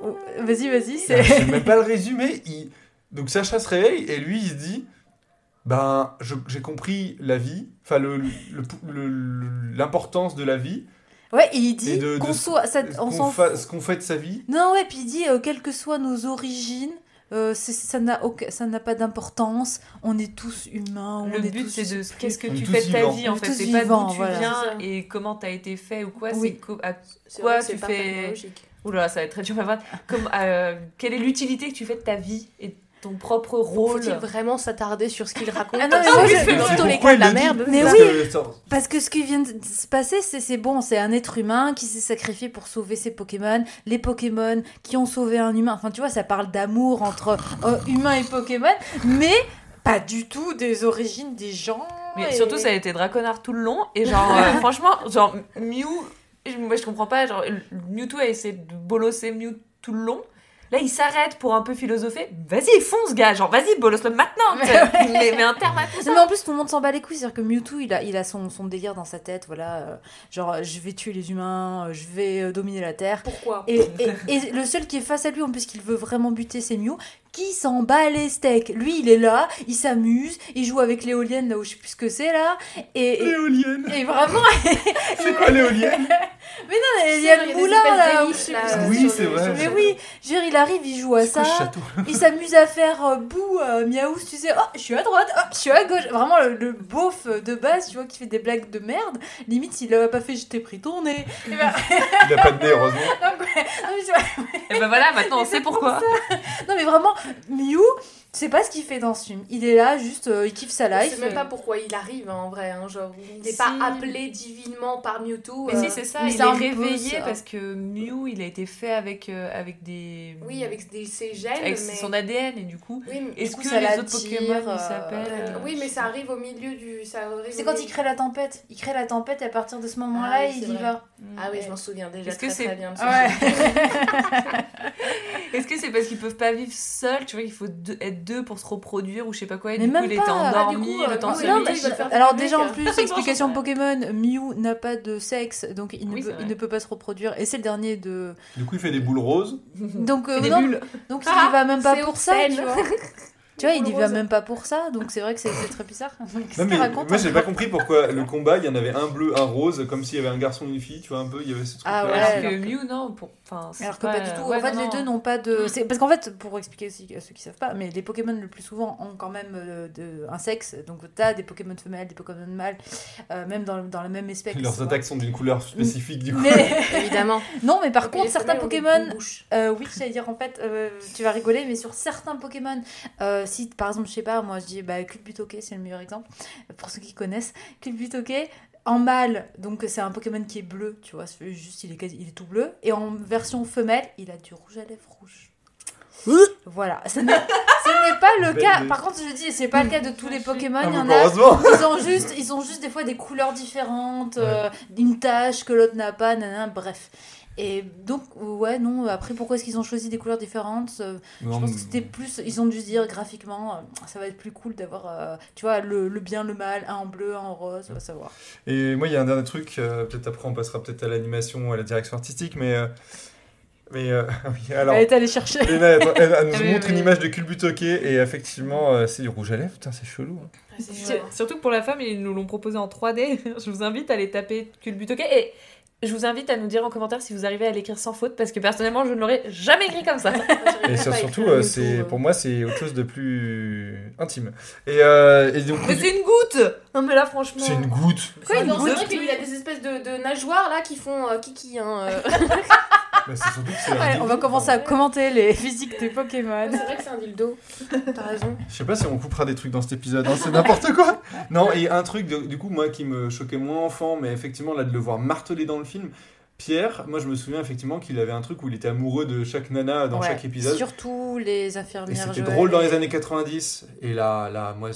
Oh, Vas-y, vas-y, Je c'est. sais même pas le résumé. Il... Donc Sacha se réveille et lui il se dit Ben, je- j'ai compris la vie, enfin le- le- le- le- l'importance de la vie, Ouais, et il dit qu'on soit. ça- on qu'on fa- ce qu'on fait de sa vie. Non, ouais, puis il dit, euh, quelles que soient nos origines, euh, ça n'a aucun- ça n'a pas d'importance. On est tous humains. Le on est but, c'est de qu'est-ce que On tu fais de ta vie en fait? C'est pas d'où tu voilà. viens et comment t'as été fait ou quoi. Oui. C'est co- à quoi tu fais. Oula, ça va être très dur à voir. Comme, euh, quelle est l'utilité que tu fais de ta vie et ton propre rôle Faut-il vraiment s'attarder sur ce qu'il raconte Ah non, mais Ah moi, je- les cas de la merde. Mais Parce oui. Parce que ce qui vient de se passer, c'est c'est bon, c'est un être humain qui s'est sacrifié pour sauver ses Pokémon, les Pokémon qui ont sauvé un humain. Enfin, tu vois, ça parle d'amour entre euh, humains et Pokémon, mais pas du tout des origines des gens. Mais et- surtout, ça a été Draconard tout le long. Et genre, euh, franchement, genre, Mew, je- moi je comprends pas. Genre, Mewtwo a essayé de bolosser Mew tout le long. Là, il s'arrête pour un peu philosopher. Vas-y, fonce, gars. Genre, vas-y, bolos-le maintenant. mais, mais un terme à tout ça. Non, mais en plus, tout le monde s'en bat les couilles. C'est-à-dire que Mewtwo, il a, il a son, son délire dans sa tête. Voilà, euh, genre, je vais tuer les humains, euh, je vais euh, dominer la Terre. Pourquoi? Et, et, et le seul qui est face à lui, en plus qu'il veut vraiment buter, c'est Mew, qui s'en bat les steaks? Lui, il est là, il s'amuse, il joue avec l'éolienne, là où je sais plus ce que c'est, là. Et, et, L'éolienne et vraiment. C'est quoi l'éolienne? Mais non, il y a des moulin, là. où je sais plus ce que Oui, c'est vrai. Mais oui, je veux dire, il arrive, il joue à ça. Il s'amuse à faire euh, bout, euh, miaou, tu sais, oh, je suis à droite, oh, je suis à gauche. Vraiment, le, le beauf de base, tu vois, qui fait des blagues de merde. Limite, s'il l'avait pas fait, je t'ai pris ton nez. Ben, Il a pas de nez, heureusement. donc, ouais, non, mais tu vois, Et ben voilà, maintenant on sait pourquoi. non, mais vraiment, Mew, c'est pas ce qu'il fait dans ce film. Il est là, juste, euh, il kiffe sa Je life. sais même pas pourquoi il arrive hein, en vrai. hein, genre, il n'est Si. pas appelé divinement par Mewtwo. Mais euh, si, c'est ça, mais il c'est est peu réveillé parce que Mew, il a été fait avec, euh, avec des. Oui, avec des, ses gènes, avec mais... son ADN, et du coup. Oui, mais... Est-ce que ça les autres Pokémon euh, s'appellent euh, euh, Oui, mais ça arrive au milieu du... Ça C'est quand milieu- il crée la tempête. Il crée la tempête et à partir de ce moment-là, Ah oui, il y vrai. va. Ah oui, je m'en souviens déjà Est-ce que très, c'est- très bien. Est-ce que c'est parce qu'ils peuvent pas vivre seuls Tu vois, il faut deux- être deux pour se reproduire ou je sais pas quoi, et Mais du coup même il était pas. Ah, endormi, du coup, le euh, temps oui, non, Alors déjà en plus, explication Pokémon, Mew n'a pas de sexe, donc il ne, Oui, peut, il ne pas se reproduire. Et c'est le dernier de... Du coup, il fait des boules roses. Donc, euh, non, bulles. donc Ah, il y va même pas pour ça, tu vois. Tu vois, il y Boule va même pas pour ça, donc c'est vrai que c'est très bizarre. Non, mais raconte moi, j'ai pas compris pourquoi le combat, il y en avait un bleu, un rose, comme s'il y avait un garçon et une fille, tu vois, un peu, il y avait ce truc Ah ouais, Alors alors que que- Mew, non, pour... enfin, Alors que pas du tout. ouais, en fait, non, les non. deux n'ont pas de. c'est- Parce qu'en fait, pour expliquer aussi à ceux qui savent pas, mais les Pokémon le plus souvent ont quand même euh, de... un sexe. Donc, t'as des Pokémon femelles, des Pokémon mâles, euh, même dans, dans la même espèce. Leurs attaques sont d'une couleur spécifique, du coup. Mais Évidemment. non, mais par contre, certains Pokémon. Euh, oui, j'allais dire en fait, euh, tu vas rigoler, mais sur certains Pokémon, euh, si par exemple, je sais pas, moi je dis bah, Culbutoke, c'est le meilleur exemple, pour ceux qui connaissent. Culbutoke, en mâle, donc c'est un Pokémon qui est bleu, tu vois, juste il est, quasi- il est tout bleu, et en version femelle, il a du rouge à lèvres rouge. Voilà, ce n'est pas le cas. Par contre, je dis, c'est pas le cas de tous les Pokémon. Ah, Il y en a, heureusement. ils ont juste, ils ont juste des fois des couleurs différentes, euh, une tache que l'autre n'a pas, nanana, bref. Et donc, ouais, non, après, pourquoi est-ce qu'ils ont choisi des couleurs différentes Euh, Je pense que c'était plus, ils ont dû se dire graphiquement, euh, ça va être plus cool d'avoir, euh, tu vois, le, le bien, le mal, un en bleu, un en rose, on va savoir. Et moi, il y a un dernier truc, peut-être après, on passera peut-être à l'animation, à la direction artistique, mais. mais euh, oui, alors. Elle est allée chercher. Léna, elle, elle- elle nous Ah oui, montre oui. une image de Culbutoke et effectivement, euh, c'est du rouge à lèvres. Putain, c'est chelou. hein. Surtout que pour la femme, ils nous l'ont proposé en 3D. Je vous invite à aller taper Culbutoke et je vous invite à nous dire en commentaire si vous arrivez à l'écrire sans faute parce que personnellement, je ne l'aurais jamais écrit comme ça. Et ça, surtout, euh, c'est pour moi, c'est autre chose de plus intime. Et, euh, et donc, Mais c'est une goutte Non mais là franchement... c'est une goutte. Quoi, une non, c'est goutte. vrai qu'il a des espèces de, de nageoires là qui font euh, kiki. Hein, surtout que un on va commencer à commenter les physiques des Pokémon. c'est vrai que c'est un dildo. T'as raison. Je sais pas si on coupera des trucs dans cet épisode, hein, c'est n'importe quoi. Non, et un truc, de- du coup, moi qui me choquait moins enfant, mais effectivement, là, de le voir marteler dans le film, Pierre, moi je me souviens effectivement qu'il avait un truc où il était amoureux de chaque nana dans Ouais, chaque épisode. Surtout les infirmières. c'était drôle dans les années 90. Et là, là, moi,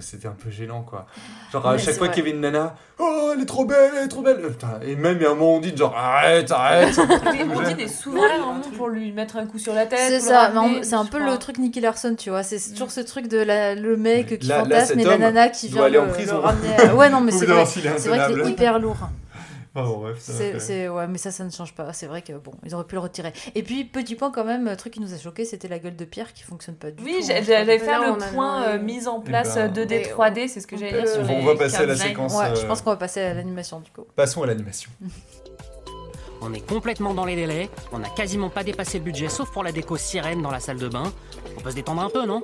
c'était un peu gênant, quoi. Genre, à Mais chaque fois qu'il y avait une nana, oh, elle est trop belle, elle est trop belle. Et même, il y a un moment, on dit, genre, arrête, arrête. Mais Ondine est souvent là vraiment pour lui mettre un coup sur la tête. C'est ça, c'est un peu crois. le truc Nicky Larson, tu vois. C'est toujours ce truc de la- le mec qui Là- là, fantasme cet et la nana qui vient aller en le, prison. le ramener. Ouais, non, mais c'est vrai, c'est vrai qu'il est hyper lourd. Ah, bon, bref, C'est, ouais, mais ça, ça ne change pas. C'est vrai que bon, ils auraient pu le retirer. Et puis, petit point quand même, truc qui nous a choqué, c'était la gueule de Pierre qui fonctionne pas du Oui, tout. j'ai- hein. j'allais faire le point euh, mise en Eh place ben, euh, 2D, mais 3D, c'est ce que j'allais dire sur On va passer à la séquence. Ouais, je euh, pense qu'on va passer à l'animation du coup. Passons à l'animation. On est complètement dans les délais, on n'a quasiment pas dépassé le budget sauf pour la déco sirène dans la salle de bain. On peut se détendre un peu, non?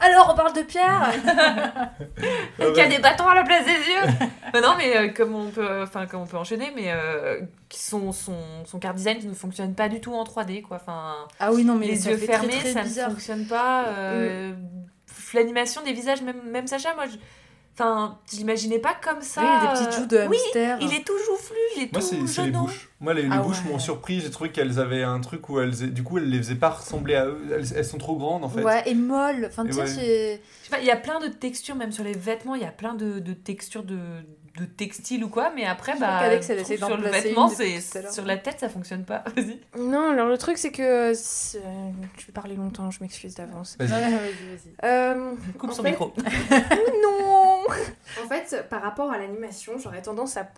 Alors, on parle de Pierre Qui a des bâtons à la place des yeux Bah Non, mais euh, comme on peut, enfin, comme on peut enchaîner, mais euh, qui son, son, son card design qui ne fonctionne pas du tout en 3D, quoi. Enfin, Ah oui, non, mais les yeux très, fermés, très ça bizarre. ne fonctionne pas. euh, L'animation des visages, même, même Sacha, moi, je, enfin, je l'imaginais pas comme ça. Oui, il y a des petites joues de oui, hamster. il est tout joufflu, il est Moi, tout c'est c'est les bouches. Moi, les, les Ah bouches ouais. m'ont surpris. J'ai trouvé qu'elles avaient un truc où elles, du coup, elles les faisaient pas ressembler à eux. Elles, elles sont trop grandes, en fait. Ouais, et molle. Enfin, tu sais, ouais. c'est- Je sais pas, il y a plein de textures, même sur les vêtements, il y a plein de, de textures de, de textile ou quoi, mais après, bah, trouve d'en sur le vêtement, c'est sur la tête, ça fonctionne pas. Vas-y. Non, alors le truc, c'est que. Je vais parler longtemps, je m'excuse d'avance. Vas-y. Vas-y. Euh, Coupe son fait- micro. non En fait, par rapport à l'animation, j'aurais tendance à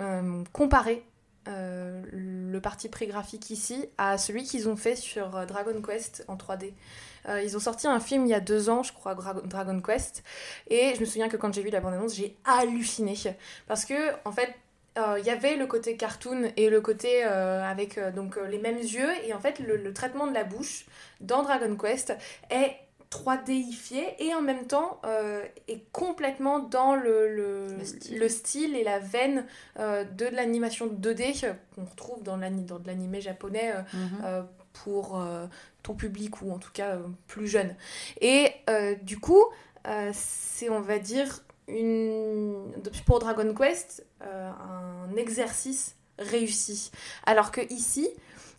euh, comparer euh, le parti pris graphique ici à celui qu'ils ont fait sur euh, Dragon Quest en 3D. Euh, ils ont sorti un film il y a deux ans, je crois, Dragon Quest, et je me souviens que quand j'ai vu la bande-annonce, j'ai halluciné. Parce que, en fait, il y avait le côté cartoon et le côté avec donc les mêmes yeux et en fait le traitement de la bouche dans Dragon Quest est 3Difié et en même temps euh, est complètement dans le, le, Le style. le style et la veine euh, de l'animation 2D euh, qu'on retrouve dans dans de l'animé japonais euh, Mhm. pour ton public ou en tout cas plus jeune. Et du coup, c'est on va dire une pour Dragon Quest un exercice réussi. Alors que ici,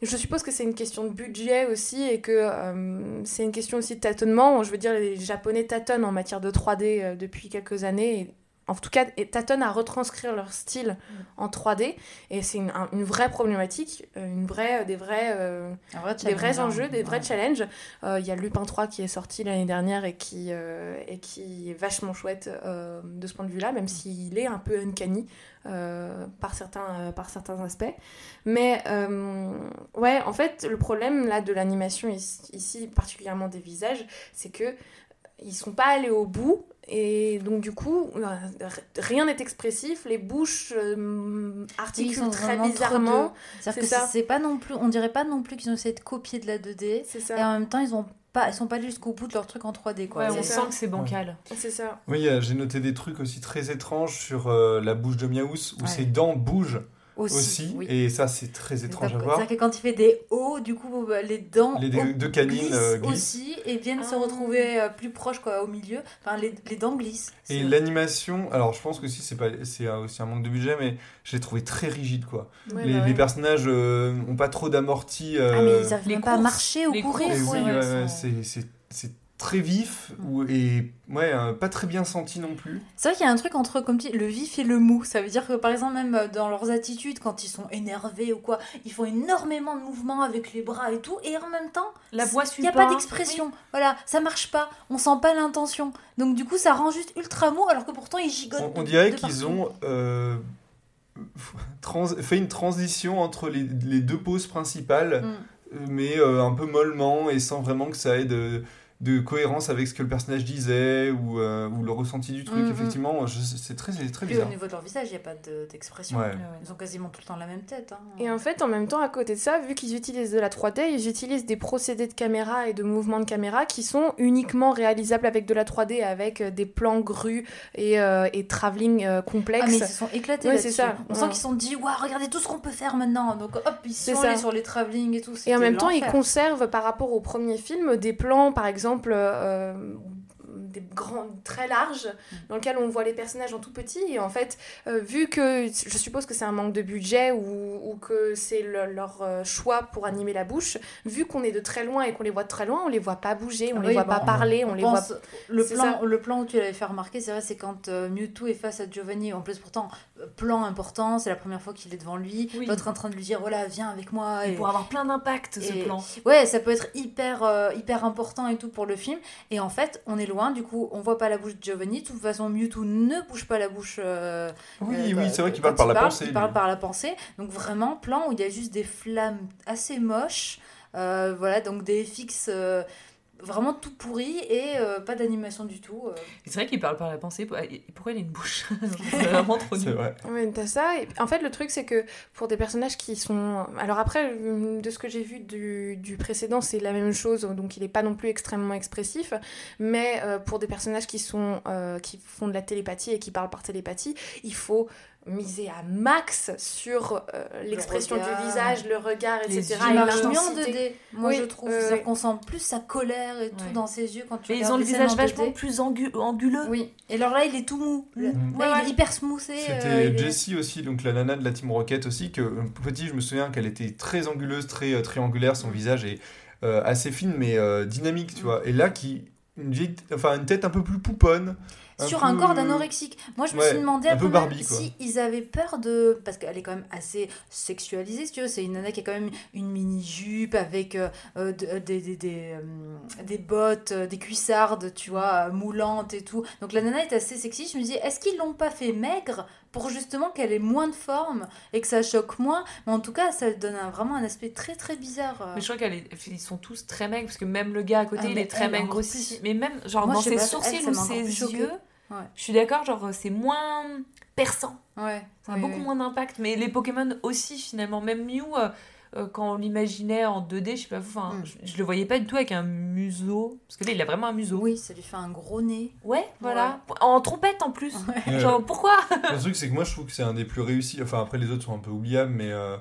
je suppose que c'est une question de budget aussi et que euh, c'est une question aussi de tâtonnement. Je veux dire, les Japonais tâtonnent en matière de 3D euh, depuis quelques années. En tout cas, tâtonnent à retranscrire leur style en 3D. Et c'est une, un- une vraie problématique, euh, une vraie, des vrais... euh, vrai des vrais challenge, enjeux, hein. des vrais Ouais. challenges. Euh, Il y a Lupin 3 qui est sorti l'année dernière et qui, euh, et qui est vachement chouette euh, de ce point de vue-là, même s'il est un peu uncanny euh, par, certains, euh, par certains aspects. Mais euh, ouais, en fait, le problème là de l'animation ici, ici, particulièrement des visages, c'est que ils sont pas allés au bout et donc du coup rien n'est expressif les bouches euh, articulent sont très bizarrement. C'est-à-dire c'est que ça. pas non plus, on dirait pas non plus qu'ils ont essayé de copier de la 2D. c'est ça Et en même temps, ils ont pas, ils sont pas allés jusqu'au bout de leur truc en 3D quoi. Ouais, C'est on ça. sent que c'est bancal. c'est ça Oui, euh, j'ai noté des trucs aussi très étranges sur euh, la bouche de Miaous, où Ouais. ses dents bougent aussi. aussi, oui. et ça c'est très étrange à voir. C'est-à-dire que quand il fait des hauts, du coup, bah, les dents Les deux- canines, glissent euh, glissent. aussi et viennent se Ah. retrouver euh, plus proches quoi, au milieu. Enfin, les, les dents glissent. Et l'animation, alors je pense que si c'est pas, c'est euh, aussi un manque de budget, mais je l'ai trouvé très rigide quoi. Ouais, les, bah les ouais. personnages euh, ont pas trop d'amorti. Ah, mais ils euh, arrivent les même pas à marcher ou les courir. ouais, c'est très vif ou, et ouais, euh, pas très bien senti non plus. C'est vrai qu'il y a un truc entre comme le vif et le mou. Ça veut dire que par exemple même euh, dans leurs attitudes, quand ils sont énervés ou quoi, ils font énormément de mouvements avec les bras et tout, et en même temps, La voix il n'y a pas. d'expression. Voilà, ça marche pas. On sent pas l'intention. Donc du coup, ça rend juste ultra mou, alors que pourtant ils gigotent. On, dirait qu'ils ont euh, trans- fait une transition entre les, les deux poses principales, Mm. mais euh, un peu mollement et sans vraiment que ça ait de, de cohérence avec ce que le personnage disait ou, euh, ou le ressenti du truc. Mm, mm. Effectivement, c'est très, c'est très Puis au bizarre. niveau de leur visage, il n'y a pas de- d'expression. Ouais. Ils ont quasiment tout le temps la même tête. hein. Et en fait, en même temps, à côté de ça, vu qu'ils utilisent de la 3D, ils utilisent des procédés de caméra et de mouvements de caméra qui sont uniquement réalisables avec de la 3D, avec euh, des plans grus et, euh, et travelling euh, complexes. Ah mais ils se sont éclatés Ouais, là-dessus. c'est ça. On Ouais. sent qu'ils se sont dit waouh regardez tout ce qu'on peut faire maintenant. Donc hop ils sont ça. allés sur les travelling et tout. Et en même temps, ils conservent par rapport au premier film des plans, par exemple, euh, des très larges, dans lesquels on voit les personnages en tout petit. Et en fait, euh, vu que je suppose que c'est un manque de budget ou, ou que c'est le- leur euh, choix pour animer la bouche, vu qu'on est de très loin et qu'on les voit de très loin, on les voit pas bouger, on Ah les oui, voit bon, pas parler, on, On les voit. le plan, ça. le plan où tu l'avais fait remarquer, c'est vrai, c'est quand euh, Mewtwo est face à Giovanni. En plus, pourtant, plan important, c'est la première fois qu'il est devant lui. Oui. L'autre en train de lui dire voilà, viens avec moi. Et, Pour avoir plein d'impact, ce et- plan. Ouais, ça peut être hyper, euh, hyper important et tout pour le film. Et en fait, on est loin, du coup, on voit pas la bouche de Giovanni. De toute façon, Mewtwo ne bouge pas la bouche. euh, Oui, euh, oui, c'est vrai qu'il parle par la parle, pensée. Il parle lui. par la pensée. Donc vraiment, plan où il y a juste des flammes assez moches. Euh, voilà, donc des FX euh, vraiment tout pourri et euh, pas d'animation du tout. euh. C'est vrai qu'il parle par la pensée. Et Pourquoi il a une bouche? C'est vraiment trop nul. vrai. Ouais, t'as ça. Et en fait, le truc, c'est que pour des personnages qui sont. Alors, après, euh, de ce que j'ai vu du, du précédent, c'est la même chose, donc il n'est pas non plus extrêmement expressif. Mais euh, pour des personnages qui, sont, euh, qui font de la télépathie et qui parlent par télépathie, il faut miser à max sur euh, l'expression du visage, le regard, les etc. et marche mieux en l'intensité. 2D, moi Oui, je trouve. euh, C'est-à-dire qu'on sent plus sa colère et tout Ouais. dans ses yeux quand tu Mais ils ont le visage en 2D. vachement plus angu- anguleux. Oui, et alors là il est tout mou. Là, Mm. Ouais, il ouais. est hyper smoothé. C'était euh, est- Jessie aussi, donc la nana de la Team Rocket aussi, que euh, petit, je me souviens qu'elle était très anguleuse, très euh, triangulaire, son visage est euh, assez fine mais euh, dynamique, tu vois. Et là, qui une vieille, enfin une tête un peu plus pouponne. Un sur peu- un corps d'anorexique. Moi, je me Ouais, suis demandé un un peu peu Barbie, si ils avaient peur de. Parce qu'elle est quand même assez sexualisée, si tu veux. C'est une nana qui a quand même une mini-jupe avec euh, euh, de- des, des, des, euh, des bottes, euh, des cuissardes, tu vois, euh, moulantes et tout. Donc la nana est assez sexy. Je me dis, est-ce qu'ils l'ont pas fait maigre pour justement qu'elle ait moins de forme et que ça choque moins? Mais en tout cas, ça donne un- vraiment un aspect très très bizarre. euh. Mais je crois qu'ils sont tous très maigres, parce que même le gars à côté, Ah, il est très elle, maigre aussi. plus. Mais même, genre, Moi, dans ses pas, elle, sourcils ça ou ses choquée. yeux, Ouais. je suis d'accord, genre, c'est moins perçant. Ouais. Ça a Oui, beaucoup oui. moins d'impact. Mais les Pokémon aussi, finalement. Même Mew, euh, euh, quand on l'imaginait en 2D, je sais pas vous, enfin, Mm. je, je le voyais pas du tout avec un museau. Parce que là, il a vraiment un museau. Oui, ça lui fait un gros nez. Ouais, voilà. En trompette en plus. Ouais. Genre, pourquoi? Le truc, c'est que moi, je trouve que c'est un des plus réussis. Enfin, après, les autres sont un peu oubliables, mais. euh,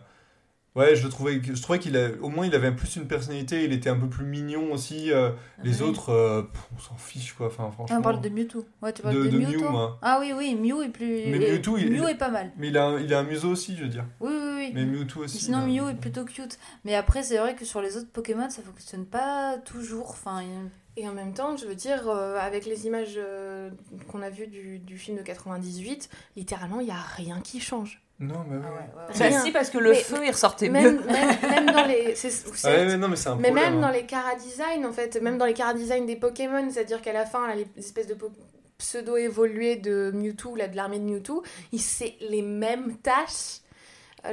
Ouais, je le trouvais, je trouvais qu'il a, au moins il avait plus une personnalité, il était un peu plus mignon aussi. euh, les oui. autres, euh, pff, on s'en fiche quoi. Enfin, franchement. Ah, on parle de Mewtwo. Ouais, tu parles De- de, de Mew, moi. Ah oui, oui, Mew est plus. Mais est- Mewtwo, il- Mew il- est pas mal. Mais il a, un, il a un museau aussi, je veux dire. Oui, oui, oui. Mais Mewtwo aussi. Sinon, Mew est plutôt cute. Mais après, c'est vrai que sur les autres Pokémon, ça fonctionne pas toujours. Enfin, il Et en même temps, je veux dire, euh, avec les images euh, qu'on a vues du, du film de 98, littéralement, il n'y a rien qui change. Non, mais oui. Bah Rien. si, parce que le Mais- feu, il ressortait même, mieux. Même, même dans les... Ah ouais, ouais, non, mais c'est un mais problème. même hein. dans les cara design, en fait, même dans les cara design des Pokémon, c'est-à-dire qu'à la fin, là, les espèces de po- pseudo-évolués de Mewtwo, là, de l'armée de Mewtwo, il- c'est les mêmes tâches,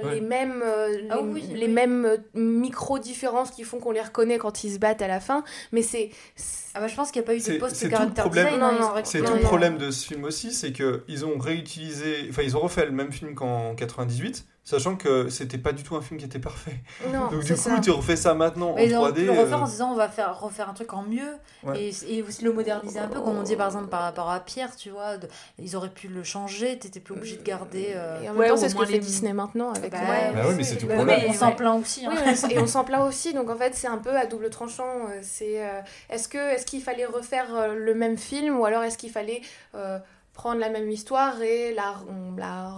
Ouais. les mêmes, euh, Ah les, oui, les oui. mêmes euh, micro-différences qui font qu'on les reconnaît quand ils se battent à la fin, mais c'est... Ah bah, je pense qu'il n'y a pas eu de post caractère problème. design. Non, ils non, auraient C'est tout le problème de ce film aussi, c'est que ils ont réutilisé, enfin ils ont refait le même film qu'en 98, sachant que c'était pas du tout un film qui était parfait. Non, Donc du coup, ça. tu refais ça maintenant Mais en ont 3D. pu le refaire euh, en se disant on va faire, refaire un truc en mieux Ouais. et, et aussi le moderniser un peu comme on dit par exemple par rapport à Pierre tu vois de- ils auraient pu le changer t'étais plus obligé de garder euh, Et en même Ouais, temps, c'est ce que fait les- Disney maintenant avec Bah, le- Bah oui, mais c'est tout le bah, problème. on s'en plaint aussi hein. Oui, et on s'en plaint aussi, donc en fait c'est un peu à double tranchant. euh, C'est euh, est-ce que est-ce qu'il fallait refaire euh, le même film ou alors est-ce qu'il fallait euh, prendre la même histoire et la la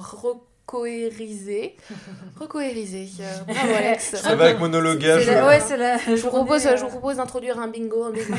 recohériser, recohériser. euh, bravo Alex. Ça va avec monologage. C'est la- ouais c'est la Je vous propose, je vous euh, propose d'introduire un bingo. un bingo.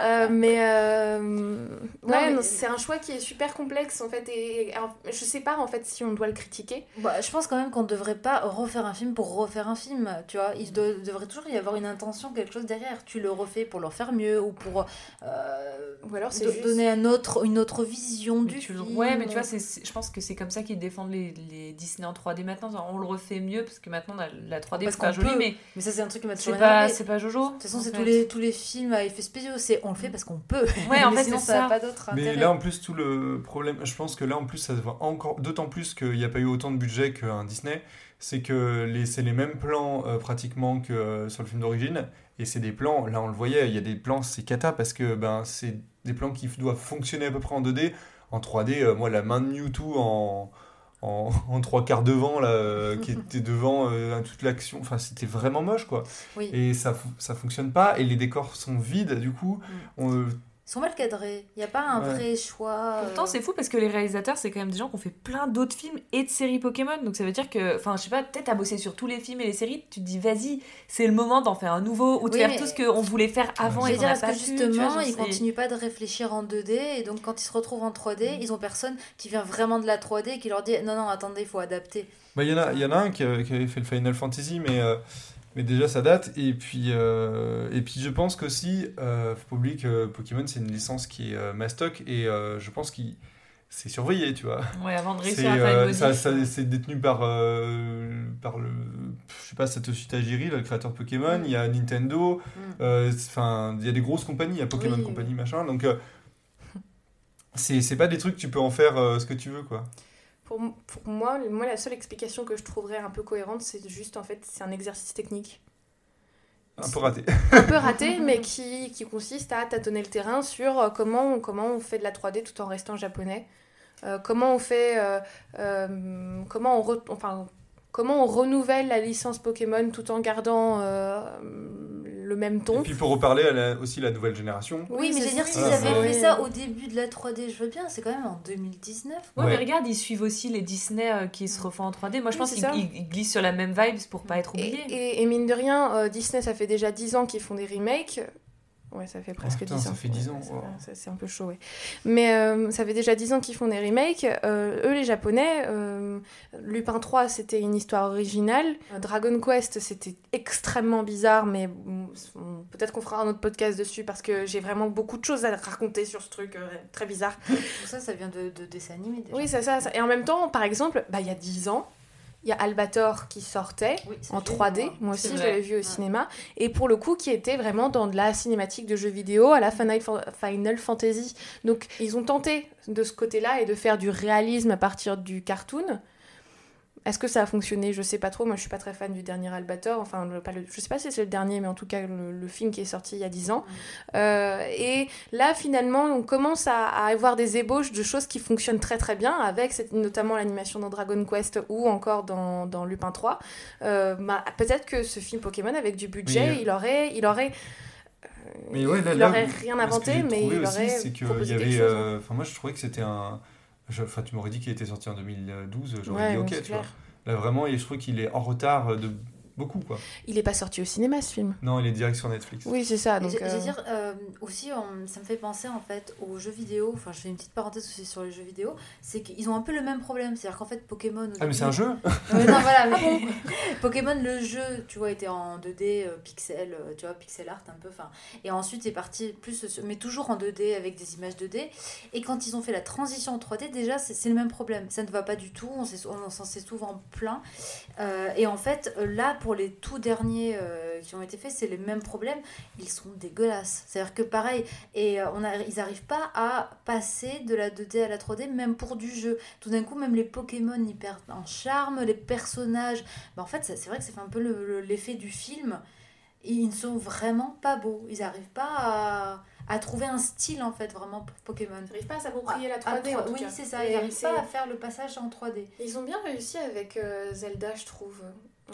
Euh, mais euh, ouais, c'est un choix qui est super complexe en fait et, et, alors, je sais pas en fait si on doit le critiquer. Bah, je pense quand même qu'on ne devrait pas refaire un film pour refaire un film, tu vois. Il de- devrait toujours y avoir une intention, quelque chose derrière. Tu le refais pour le faire mieux ou pour euh, Ou alors c'est juste donner un autre, une autre vision Mais du le- film. Ouais, mais tu vois, c'est- c'est- je pense que c'est comme ça qu'ils défendent les, les Disney en 3D maintenant. On le refait mieux parce que maintenant la, la 3D Parce c'est pas joli, mais Mais ça, c'est un truc qui m'a toujours c'est pas Jojo. De toute façon, c'est tous les, tous les films à effets spéciaux, c'est on le fait parce qu'on peut. Ouais, en fait, sinon, ça n'a pas d'autre Mais intérêt. là, en plus, tout le problème, je pense que là, en plus, ça se voit encore, d'autant plus qu'il n'y a pas eu autant de budget qu'un Disney, c'est que les, c'est les mêmes plans euh, pratiquement que euh, sur le film d'origine, et c'est des plans, là on le voyait, il y a des plans, c'est cata, parce que ben, c'est des plans qui doivent fonctionner à peu près en 2D. En 3D, euh, moi, la main de Mewtwo en, en, en trois quarts devant, là, euh, qui était devant euh, toute l'action, enfin, c'était vraiment moche, quoi. Oui. Et ça, ça fonctionne pas, et les décors sont vides, du coup, on, euh, sont mal cadrés. Il n'y a pas un Ouais. vrai choix. Pourtant, euh, c'est fou parce que les réalisateurs, c'est quand même des gens qui ont fait plein d'autres films et de séries Pokémon. Donc ça veut dire que, enfin, je sais pas, peut-être à bosser sur tous les films et les séries, tu te dis, vas-y, c'est le moment d'en faire un nouveau ou de Oui, faire mais- tout ce qu'on voulait faire avant Je et veux qu'on dire, n'a pas que vois, justement, genre, ils continuent pas de réfléchir en 2D et donc quand ils se retrouvent en 3D, ils ont personne qui vient vraiment de la 3D et qui leur dit non, non, attendez, il faut adapter. Bah, il y, en a- y en a un qui, a- qui avait fait le Final Fantasy, mais, euh, mais déjà ça date. Et puis, euh, et puis je pense qu'aussi, euh, faut pas que Pokémon c'est une licence qui est euh, mastoc et euh, je pense qu'il c'est surveillé, tu vois. Ouais, avant de réussir à faire une ça- modif. ça- c'est détenu par, par le, je sais pas, Satoshi Tajiri, le créateur de Pokémon. Mm. Il y a Nintendo, euh, enfin, il y a des grosses compagnies, il y a Pokémon Oui, Company, machin. Donc, c'est pas des trucs que tu peux en faire ce que tu veux, quoi. Pour, pour moi, moi, la seule explication que je trouverais un peu cohérente, c'est juste en fait, c'est un exercice technique. Un peu raté. Un peu raté, mais qui, qui consiste à tâtonner le terrain sur euh, comment, on- comment on fait de la 3D tout en restant japonais. Euh, comment on fait. euh, euh, comment, on re- enfin, comment on renouvelle la licence Pokémon tout en gardant le même Et ton. puis pour reparler à la- aussi la nouvelle génération. Oui, mais c'est c'est-à-dire s'ils Ah, avaient oui. fait ça au début de la 3D, je veux bien, c'est quand même en 2019. Ouais, Ouais. mais regarde, ils suivent aussi les Disney euh, qui se refont en 3D. Moi, je Oui, pense qu'ils glissent sur la même vibe pour pas être Et, oubliés. et- et mine de rien, euh, Disney, ça fait déjà 10 ans qu'ils font des remakes. Ouais, ça fait presque putain, 10 ça ans. fait 10 Ouais, ans, wow. ça- C'est un peu chaud, ouais. Mais euh, ça fait déjà 10 ans qu'ils font des remakes. Euh, eux, les Japonais, euh, Lupin 3, c'était une histoire originale. Dragon Quest, c'était extrêmement bizarre, mais peut-être qu'on fera un autre podcast dessus parce que j'ai vraiment beaucoup de choses à raconter sur ce truc euh, très bizarre. Tout ça, ça vient de, de dessins animés déjà. Oui, c'est ça, ça. Et en même temps, par exemple, bah, il y a 10 ans, il y a Albator qui sortait Oui, en j'ai vu, 3D. moi. Aussi, je l'avais vu au Ouais. cinéma. Et pour le coup, qui était vraiment dans de la cinématique de jeux vidéo à la Final Fantasy. Donc, ils ont tenté de ce côté-là et de faire du réalisme à partir du cartoon. Est-ce que ça a fonctionné? Je sais pas trop. Moi, je suis pas très fan du dernier Albator. Enfin, le, pas le- je sais pas si c'est le dernier, mais en tout cas, le, le film qui est sorti il y a 10 ans. Euh, et là, finalement, on commence à, à avoir des ébauches de choses qui fonctionnent très très bien, avec cette- notamment l'animation dans Dragon Quest ou encore dans, dans Lupin 3. Euh, bah, Peut-être que ce film Pokémon, avec du budget, Oui, euh. il aurait. Il aurait Mais ouais, là, il là, aurait rien inventé, mais il aussi, aurait c'est qu'il y avait. hein. euh, Enfin, moi, je trouvais que c'était un. Je- Enfin, tu m'aurais dit qu'il était sorti en 2012, j'aurais Ouais, dit ok, tu vois. Là, vraiment, et je trouve qu'il est en retard de beaucoup, quoi. Il est pas sorti au cinéma ce film. Non, il est direct sur Netflix. Oui, c'est ça. Donc, j'ai- euh, j'ai dire euh, aussi, on- ça me fait penser en fait aux jeux vidéo. Enfin, je fais une petite parenthèse aussi sur les jeux vidéo. C'est qu'ils ont un peu le même problème. C'est-à-dire qu'en fait, Pokémon. Ah, mais c'est un jeu non, voilà, mais Pokémon, le jeu, tu vois, était en 2D, euh, pixel, euh, tu vois, pixel art un peu. Enfin, et ensuite, c'est parti plus, sur- mais toujours en 2D avec des images 2D. Et quand ils ont fait la transition en 3D, déjà, c'est le même problème. Ça ne va pas du tout. On s'en s'est souvent plein. Euh, et en fait, euh, là, pour les tout derniers euh, qui ont été faits, c'est les mêmes problèmes. Ils sont dégueulasses. C'est-à-dire que pareil, et euh, on a, ils n'arrivent pas à passer de la 2D à la 3D, même pour du jeu. Tout d'un coup, même les Pokémon, ils perdent en charme, les personnages. Bah, en fait, c'est vrai que ça fait un peu le- le- l'effet du film. Ils ne sont vraiment pas beaux. Ils n'arrivent pas à, à trouver un style, en fait, vraiment pour Pokémon. Ils n'arrivent pas à s'approprier la À 3D. en tout oui, c'est ça. Ils n'arrivent pas à faire le passage en 3D. Ils ont bien réussi avec euh, Zelda, je trouve.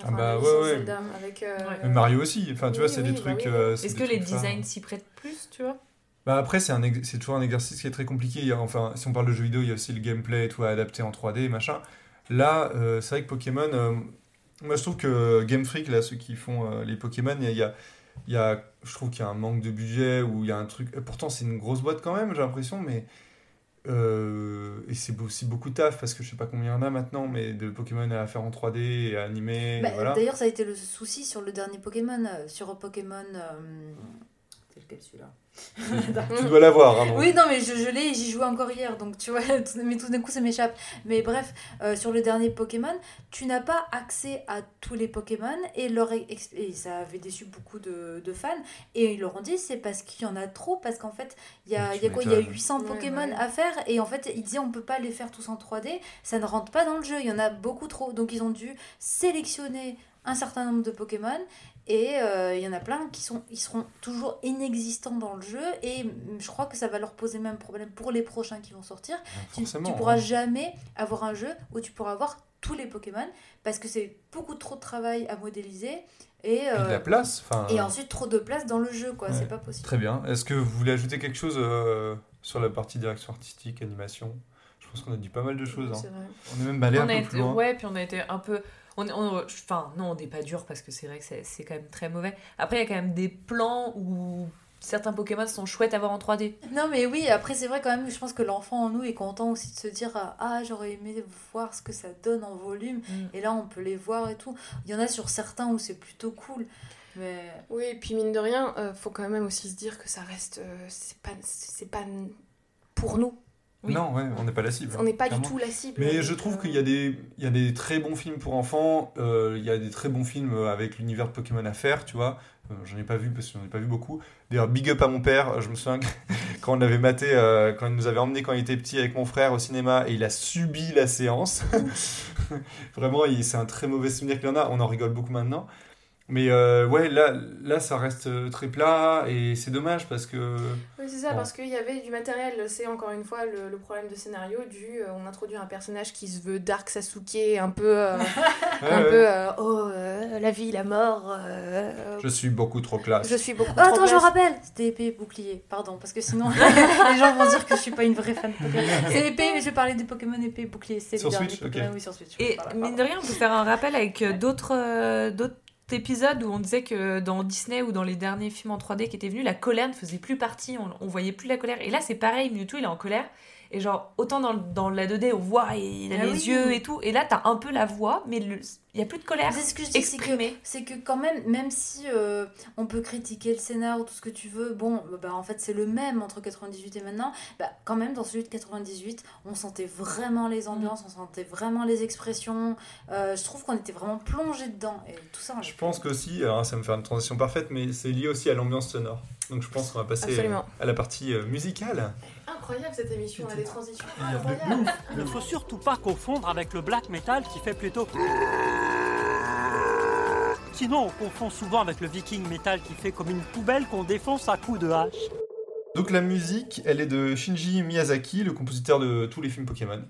Ah bah ouais, ouais. Avec, euh. Mais Mario aussi. Enfin, tu vois, c'est oui, des bah trucs. oui. euh, Est-ce que les designs s'y prêtent plus, tu vois? Bah après, c'est c'est toujours un exercice qui est très compliqué. Il y a- enfin, si on parle de jeux vidéo, il y a aussi le gameplay et tout à adapter en 3D, machin. Là, euh, c'est vrai que Pokémon, euh, moi je trouve que Game Freak, là, ceux qui font euh, les Pokémon, il y a, il y a- y a- je trouve qu'il y a un manque de budget ou il y a un truc. et Pourtant, c'est une grosse boîte quand même, j'ai l'impression, mais. Euh, et c'est aussi beaucoup de taf parce que je sais pas combien il y en a maintenant, mais de Pokémon à faire en 3D et à animer. Bah, voilà. D'ailleurs, ça a été le souci sur le dernier Pokémon, euh, sur Pokémon. euh, C'est lequel celui-là Tu dois l'avoir. Hein. Oui, non, mais je, je l'ai et j'y jouais encore hier, donc tu vois, tout- mais tout d'un coup ça m'échappe. Mais bref, euh, sur le dernier Pokémon, tu n'as pas accès à tous les Pokémon et, leur et ça avait déçu beaucoup de, de fans. Et ils leur ont dit c'est parce qu'il y en a trop, parce qu'en fait, il y a, y a quoi Il y a m'étonnes. 800 Ouais, Pokémon ouais. à faire et en fait, ils disaient on peut pas les faire tous en 3D, ça ne rentre pas dans le jeu, il y en a beaucoup trop. Donc ils ont dû sélectionner un certain nombre de Pokémon et euh, il y en a plein qui sont, ils seront toujours inexistants dans le jeu et je crois que ça va leur poser même problème pour les prochains qui vont sortir. Tu, tu Forcément, pourras hein. jamais avoir un jeu où tu pourras avoir tous les Pokémon parce que c'est beaucoup trop de travail à modéliser et, Et de euh, la place. enfin, et ensuite trop de place dans le jeu quoi, Ouais. c'est pas possible. Très bien. Est-ce que vous voulez ajouter quelque chose euh, sur la partie direction artistique, animation? Je pense qu'on a dit pas mal de choses. hein. C'est vrai. On est même allé un on a peu été, plus loin. Ouais, puis on a été un peu. On, on- enfin, non, on n'est pas dur parce que c'est vrai que c'est c'est quand même très mauvais. Après, il y a quand même des plans où certains Pokémon sont chouettes à voir en 3D. Non mais oui, après c'est vrai quand même, je pense que l'enfant en nous est content aussi de se dire ah j'aurais aimé voir ce que ça donne en volume Mm. et là on peut les voir et tout. Il y en a sur certains où c'est plutôt cool. Mais Oui, et puis mine de rien, euh, faut quand même aussi se dire que ça reste. euh, c'est pas, c'est pas pour nous. Oui. Non, ouais, on n'est pas la cible. On n'est pas clairement. du tout la cible. Mais donc, je trouve euh, qu'il y, a des- il y a des très bons films pour enfants, euh, il y a des très bons films avec l'univers de Pokémon à faire, tu vois. Euh, j'en ai pas vu parce que j'en ai pas vu beaucoup. D'ailleurs, big up à mon père, je me souviens que quand on l'avait maté, euh, quand il nous avait emmené quand il était petit avec mon frère au cinéma et il a subi la séance. Vraiment, c'est un très mauvais souvenir qu'il en a, on en rigole beaucoup maintenant. Mais euh, ouais, là, là, ça reste euh, très plat et c'est dommage parce que. Oui, c'est ça, Bon. parce qu'il y avait du matériel. C'est encore une fois le, le problème de scénario du. euh, on introduit un personnage qui se veut Dark Sasuke, un peu. euh, Ouais, un ouais. peu. euh, oh, euh, la vie, la mort. euh, Je suis beaucoup trop classe. je suis beaucoup. Oh, trop attends, je rappelle, c'était épée et bouclier, pardon, parce que sinon les gens vont dire que je suis pas une vraie fan de Pokémon. C'est épée, mais je parlais des Pokémon épée et bouclier, c'est Sur le dernier Switch, Pokémon, ok. oui, sur Switch. Et mine de rien, on peut faire un rappel avec d'autres euh, d'autres épisode où on disait que dans Disney ou dans les derniers films en 3D qui étaient venus, la colère ne faisait plus partie, on, voyait plus la colère. Et là, c'est pareil, Mewtwo, il est en colère. Et genre, autant dans, dans la 2D, on voit, il a Ah les oui. yeux et tout. Et là, t'as un peu la voix, mais il y a plus de colère C'est ce que je dis, c'est que, exprimée. c'est que quand même, même si euh, on peut critiquer le scénar ou tout ce que tu veux, bon, bah, en fait c'est le même entre 98 et maintenant, bah, quand même dans celui de 98, on sentait vraiment les ambiances, on sentait vraiment les expressions, Euh, je trouve qu'on était vraiment plongé dedans, et tout ça, Je pense qu'aussi, alors ça me faire une transition parfaite, mais c'est lié aussi à l'ambiance sonore. Donc je pense qu'on va passer Absolument. euh, à la partie euh, musicale. Incroyable cette émission, on a des transitions Il y a de incroyables. Il ne faut surtout pas confondre avec le black metal qui fait plutôt. Sinon, on confond souvent avec le viking metal qui fait comme une poubelle qu'on défonce à coups de hache. Donc la musique, elle est de Shinji Miyazaki, le compositeur de tous les films Pokémon.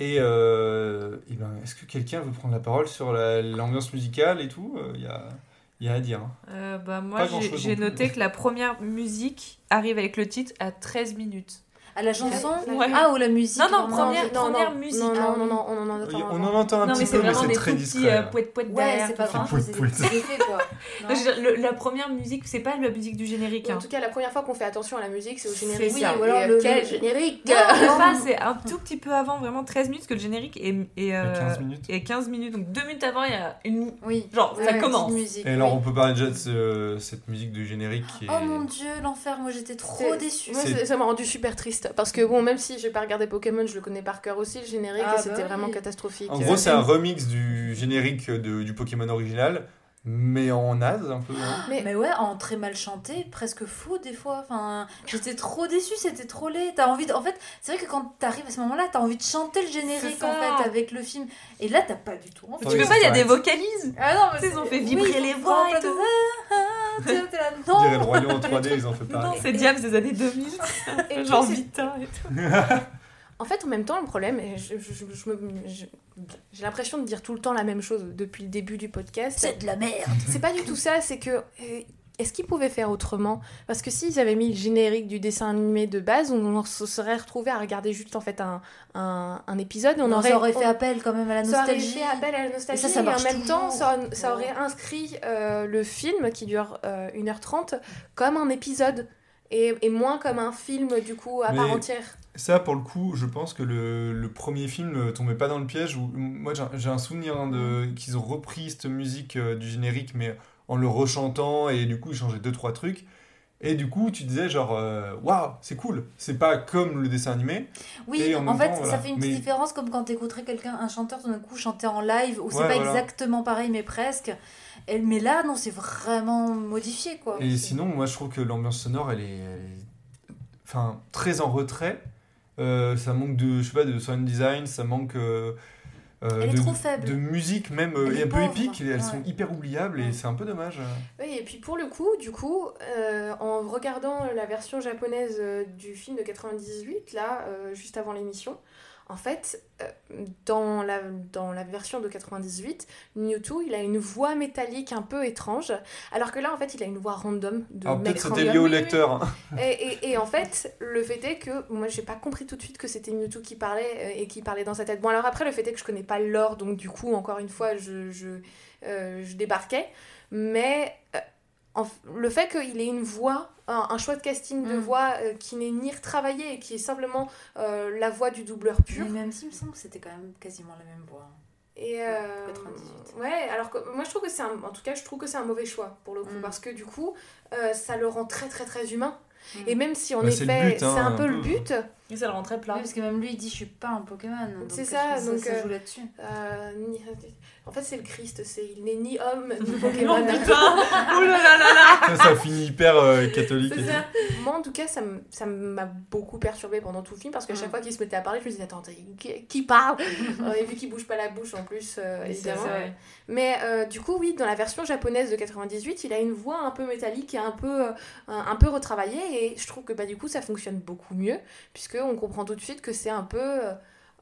Et, euh, eh ben, est-ce que quelqu'un veut prendre la parole sur la- l'ambiance musicale et tout? Il y, a, y a à dire. hein. Euh, bah, moi, j'ai noté que la première musique arrive avec le titre à 13 minutes. À la chanson Ouais. Ah, ou la musique Non, non, vraiment, première, première non, musique. non, non, oui. non, on en entend Oui, un on peu. en entend un Non, petit mais c'est peu, mais vraiment c'est très discret. euh, Ouais, derrière, c'est pas tout ça. grand Pouet, chose, pouet. c'est des quoi. Non, le- la première musique, c'est pas la musique du générique. En hein. tout cas, la première fois qu'on fait attention à la musique, c'est au C'est générique. Et, Ou alors euh, le- quel le- générique Non, pas, c'est un tout petit peu avant, vraiment 13 minutes, que le générique est, est, euh, Et 15 minutes. est 15 minutes. Donc 2 minutes avant, il y a une. Oui. Genre, Ouais, ça commence. musique, Et alors oui. on peut parler déjà de ce- cette musique du générique qui est... Oh mon dieu, l'enfer, moi j'étais trop C'est- déçue. Moi, C'est- c'est- ça m'a rendu super triste. Parce que, bon, même si j'ai pas regardé Pokémon, je le connais par cœur aussi, le générique, Ah, et c'était bah vraiment catastrophique. En gros c'est un remix du générique de- du Pokémon original, mais en naze un peu. hein. Mais- Mais ouais, en très mal chanté, presque fou des fois. Enfin, j'étais trop déçue, c'était trop laid. T'as envie de... En fait, c'est vrai que quand t'arrives à ce moment-là, t'as envie de chanter le générique en fait avec le film. Et là, t'as pas du tout. envie. Mais tu peux pas, il y a des vocalises. Ah non, mais ils ont fait vibrer les voix et tout. T'es là, On dirait le non. royaume en 3D, ils ont fait Non, pareil. c'est Diams des années 2000. Et Genre Vita et tout. En fait, en même temps, le problème, et je- je- je- je me- je- j'ai l'impression de dire tout le temps la même chose depuis le début du podcast. C'est de la merde. C'est pas du tout ça, c'est que. Est-ce qu'ils pouvaient faire autrement? Parce que s'ils avaient mis le générique du dessin animé de base, on se serait retrouvé à regarder juste en fait un, un, un épisode et on On aurait, aurait fait on- appel quand même à la ça aurait nostalgie. fait appel à la nostalgie Et ça, ça et marche en même temps ça, Ouais. aurait inscrit euh, le film qui dure euh, 1h30 comme un épisode et, et moins comme un film du coup à Mais- part entière. Ça, pour le coup, je pense que le, le premier film euh, tombait pas dans le piège. Où, moi, j'ai un- j'ai un souvenir hein, de qu'ils ont repris cette musique euh, du générique, mais en le rechantant, et du coup, ils changeaient deux, trois trucs. Et du coup, tu disais genre, euh, waouh, c'est cool. C'est pas comme le dessin animé. Oui, Et en, en fait, temps, ça voilà. fait une petite Mais- différence comme quand t'écouterais quelqu'un, un chanteur, tout d'un coup chanter en live, où c'est Ouais, pas voilà. exactement pareil, mais presque. Et, mais là, non, c'est vraiment modifié, quoi. Et sinon, moi, je trouve que l'ambiance sonore, elle est, elle est- enfin, très en retrait. Euh, ça manque de, je sais pas, de sound design, ça manque euh, euh, Elle est de, trop faible. de musique même Elle euh, un peu pauvre, épique. Elles ouais. sont hyper oubliables et c'est un peu dommage. Oui, et puis pour le coup, du coup, euh, en regardant la version japonaise euh, du film de 98, là, euh, juste avant l'émission, en fait, euh, dans, la, dans la version de 98, Mewtwo, il a une voix métallique un peu étrange, alors que là, en fait, il a une voix random de Alors mec peut-être c'était lié au lecteur. hein. Et, et- et en fait, le fait est que moi, j'ai pas compris tout de suite que c'était Mewtwo qui parlait euh, et qui parlait dans sa tête. Bon, alors après, le fait est que je connais pas l'or, donc du coup, encore une fois, je, je, euh, je débarquais. Mais en le fait qu'il ait une voix, un, un choix de casting de Mm. voix euh, qui n'est ni retravaillé et qui est simplement euh, la voix du doubleur pur. Mais même si, il me semble que c'était quand même quasiment la même voix. Et euh, 98. ouais, alors que moi je trouve que c'est un, en tout cas je trouve que c'est un mauvais choix pour le coup Mm. parce que du coup euh, ça le rend très très très humain. Mm. Et même si en Bah, effet hein, c'est un un peu le but, Et ça le rend très plat. Oui, parce que même lui, il dit Je suis pas un Pokémon. C'est ça, donc, ça euh, joue là-dessus. euh, ni- en fait c'est le Christ, c'est il n'est ni homme ni Pokémon. putain Oh là là là là ça, ça finit hyper euh, catholique. Ça. Moi, en tout cas, ça m'a beaucoup perturbé pendant tout le film parce qu'à chaque Mm. fois qu'il se mettait à parler, je me disais Attends, qui, parle Et vu qu'il bouge pas la bouche en plus, euh, évidemment. Mais euh, du coup, oui, dans la version japonaise de 98, il a une voix un peu métallique et un peu, euh, un, peu retravaillée. Et je trouve que bah, du coup, ça fonctionne beaucoup mieux puisqu'on comprend tout de suite que c'est un peu. euh,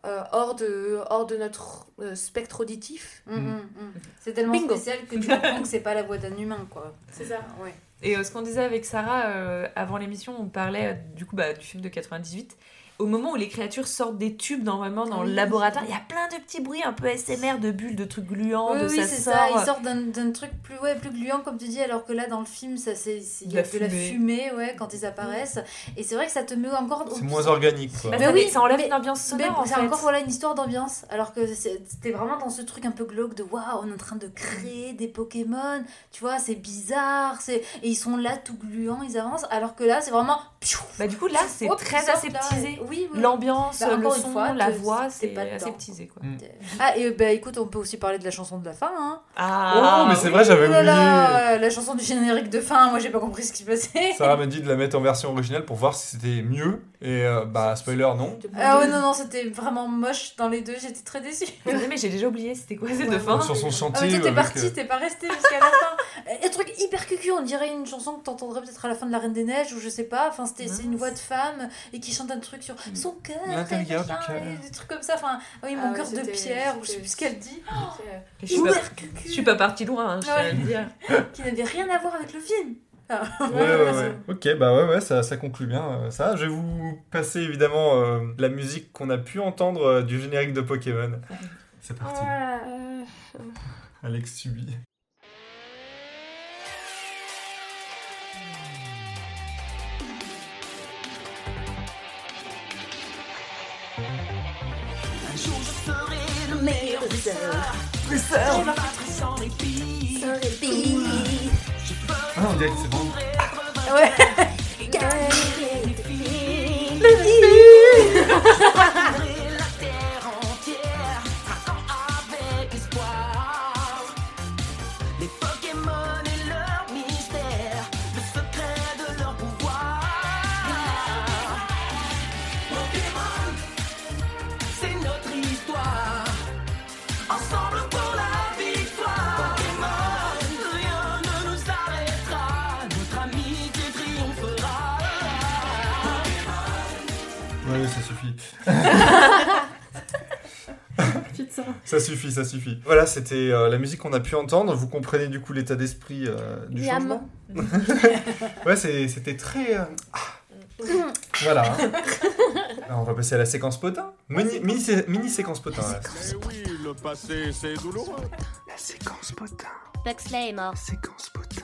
euh, hors, de, hors de notre euh, spectre auditif. Mm, mm, mm. C'est tellement Bingo. spécial que tu comprends que c'est pas la voix d'un humain, quoi. C'est ça. Ouais. Et euh, ce qu'on disait avec Sarah euh, avant l'émission, on parlait euh, du coup bah, du film de 98. Au moment où les créatures sortent des tubes normalement dans le laboratoire, il y a plein de petits bruits un peu SMR de bulles, de trucs gluants, Oui, de oui, ça c'est sort. ça. Ils sortent d'un d'un truc plus, ouais, plus gluant, comme tu dis, alors que là, dans le film, ça c'est c'est- il y De a de la fumée. fumée ouais, quand ils apparaissent. Et c'est vrai que ça te met encore. C'est moins organique, quoi. Bah, Mais ça, oui, ça enlève mais- une ambiance sonore Mais en c'est fait. encore voilà, une histoire d'ambiance. Alors que c'était vraiment dans ce truc un peu glauque de waouh, on est en train de créer des Pokémon. Tu vois, c'est bizarre. c'est Et ils sont là tout gluants, ils avancent. Alors que là, c'est vraiment. Bah du coup là c'est Hop, très aseptisé. Oui, oui. L'ambiance, Bah, le encore une son, fois, la voix, c'est pas aseptisé quoi. Mm. Ah, et bah écoute, on peut aussi parler de la chanson de la fin. Hein. Ah, Oh, mais c'est vrai, j'avais Oh oublié. là, la chanson du générique de fin, moi j'ai pas compris ce qui se passait. Sarah m'a dit de la mettre en version originale pour voir si c'était mieux. Et euh, bah, spoiler, non. Ah ouais, non, non, c'était vraiment moche dans les deux, j'étais très déçue. Mais j'ai déjà oublié c'était quoi cette Ouais. fin. Sur son Ah, chantier. toi t'es parti, euh, t'es pas resté jusqu'à la fin. Un truc hyper cucu, on dirait une chanson que t'entendrais peut-être à la fin de La Reine des Neiges ou je sais pas. Enfin, c'était c'est une voix de femme et qui chante un truc sur son cœur, L'intérieur du machin, cœur. et des trucs comme ça. Enfin, oui, mon Ah ouais, cœur de pierre ou je sais plus ce qu'elle dit. Je suis, pas, je suis pas partie loin, hein, je le dire. qui n'avait rien à voir avec le film. Ah. Ouais, ouais, ouais. Ok, bah ouais, ouais, ça, ça conclut bien euh, ça. Je vais vous passer évidemment euh, la musique qu'on a pu entendre euh, du générique de Pokémon. C'est parti. Euh, Alex subit. Serai le meilleur des sœurs. Sans répit. Sans répit. Je ferai Ah, on dirait que c'est bon. Ouais. gagner les filles. Ouais, ça suffit. Ça suffit, ça suffit. Voilà, c'était euh, la musique qu'on a pu entendre. Vous comprenez du coup l'état d'esprit euh, du Miam. changement? Ouais, c'était très. euh, ah. Voilà. hein. Alors, on va passer à la séquence potin. Mini, mini, sé- mini séquence potin. là. Eh oui, le passé, c'est douloureux. La séquence potin. Buxley est mort. Séquence potin.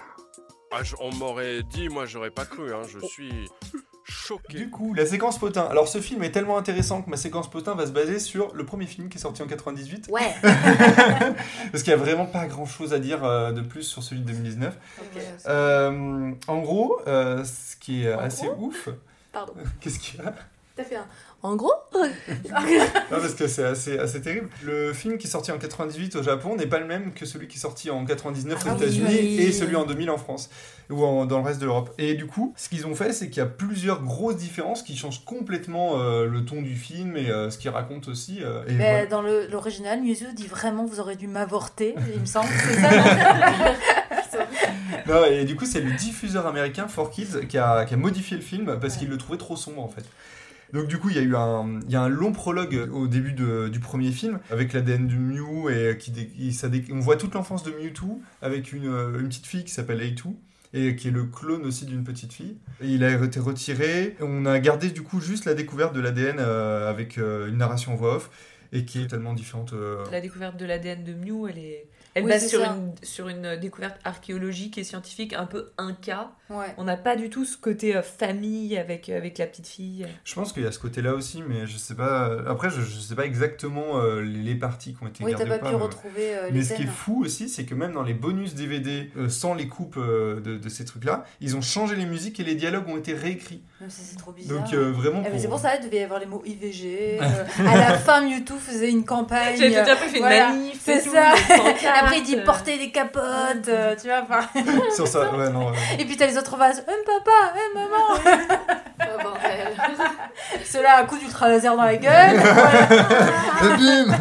Ah, je- on m'aurait dit, moi j'aurais pas cru, hein. je suis choqué. Du coup, la séquence potin. Alors, ce film est tellement intéressant que ma séquence potin va se baser sur le premier film qui est sorti en 98. Ouais. Parce qu'il n'y a vraiment pas grand chose à dire euh, de plus sur celui de 2019. Euh, en gros, euh, ce qui est En assez gros ouf. Pardon. Qu'est-ce qu'il y a? T'as fait un. En gros Non, parce que c'est assez, assez terrible. Le film qui est sorti en 98 au Japon n'est pas le même que celui qui est sorti en 99 aux Ah oui. États-Unis Oui. et celui en 2000 en France ou en- dans le reste de l'Europe. Et du coup, ce qu'ils ont fait, c'est qu'il y a plusieurs grosses différences qui changent complètement euh, le ton du film et euh, ce qu'il raconte aussi. euh, et Mais voilà. dans le- l'original, Mewtwo dit vraiment vous aurez dû m'avorter, il me semble. C'est ça non et du coup, c'est le diffuseur américain 4Kids qui a, qui a modifié le film parce qu'il le trouvait trop sombre en fait. Donc du coup, il y a eu un, il y a un long prologue au début de- du premier film avec l'ADN du Mew et qui, dé- qui- ça dé- on voit toute l'enfance de Mewtwo avec une, euh, une petite fille qui s'appelle A2 et qui est le clone aussi d'une petite fille. Et il a été retiré. On a gardé du coup juste la découverte de l'ADN euh, avec euh, une narration en voix off et qui est tellement différente. euh, La découverte de l'ADN de Mew, elle est. Elle Oui, base c'est sur ça. une, sur une découverte archéologique et scientifique un peu un cas. Ouais. On n'a pas du tout ce côté euh, famille avec, avec la petite fille. Je pense qu'il y a ce côté-là aussi, mais je sais pas. Après, je, je sais pas exactement euh, les, parties qui ont été Oui, gardées. t'as ou pas pu mais- retrouver euh, Mais ce qui est fou aussi, c'est que même dans les bonus DVD, euh, sans les coupes euh, de, de ces trucs-là, ils ont changé les musiques et les dialogues ont été réécrits. C'est trop bizarre. Donc euh, vraiment. Eh, pour- C'est pour ça qu'il devait y avoir les mots IVG. euh, à la fin, Mewtwo faisait une campagne. J'ai tout à fait une manif C'est ça. Après, il dit euh. porter des capotes, euh, tu vois. enfin. Sur ça, ouais, non. ouais. Et puis t'as les autres vases. Hum, papa, hum, maman. Oh bordel. Ceux-là, un coup d'ultra laser dans la gueule. Et bim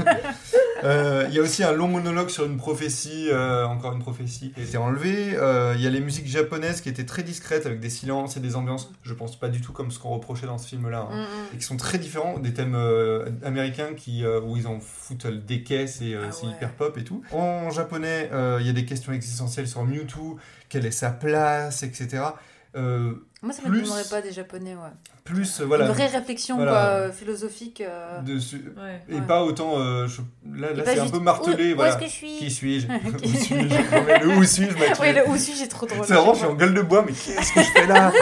Euh, Il y a aussi un long monologue sur une prophétie, euh, encore une prophétie qui a été enlevée. Euh, Il y a les musiques japonaises qui étaient très discrètes avec des silences et des ambiances, je pense pas du tout comme ce qu'on reprochait dans ce film-là, hein, Mm, mm. et qui sont très différents des thèmes euh, américains qui, euh, où ils en foutent des caisses et euh, Ah c'est ouais. hyper pop et tout. En japonais, euh, il y a des questions existentielles sur Mewtwo, quelle est sa place, etc. Moi, ça plus, m'étonnerait pas des japonais, ouais. plus euh, voilà Une vraie réflexion voilà, quoi, euh, philosophique. euh. dessus. Ouais. Et Ouais. pas autant. euh, je- là, c'est un peu martelé. où- où voilà. est-ce que je suis Qui suis-je? Où suis-je? Le où suis-je m'a tué. Oui, le où suis-je, j'ai trop drôle. C'est vraiment, je suis en gueule de bois, mais qu'est-ce que je fais là?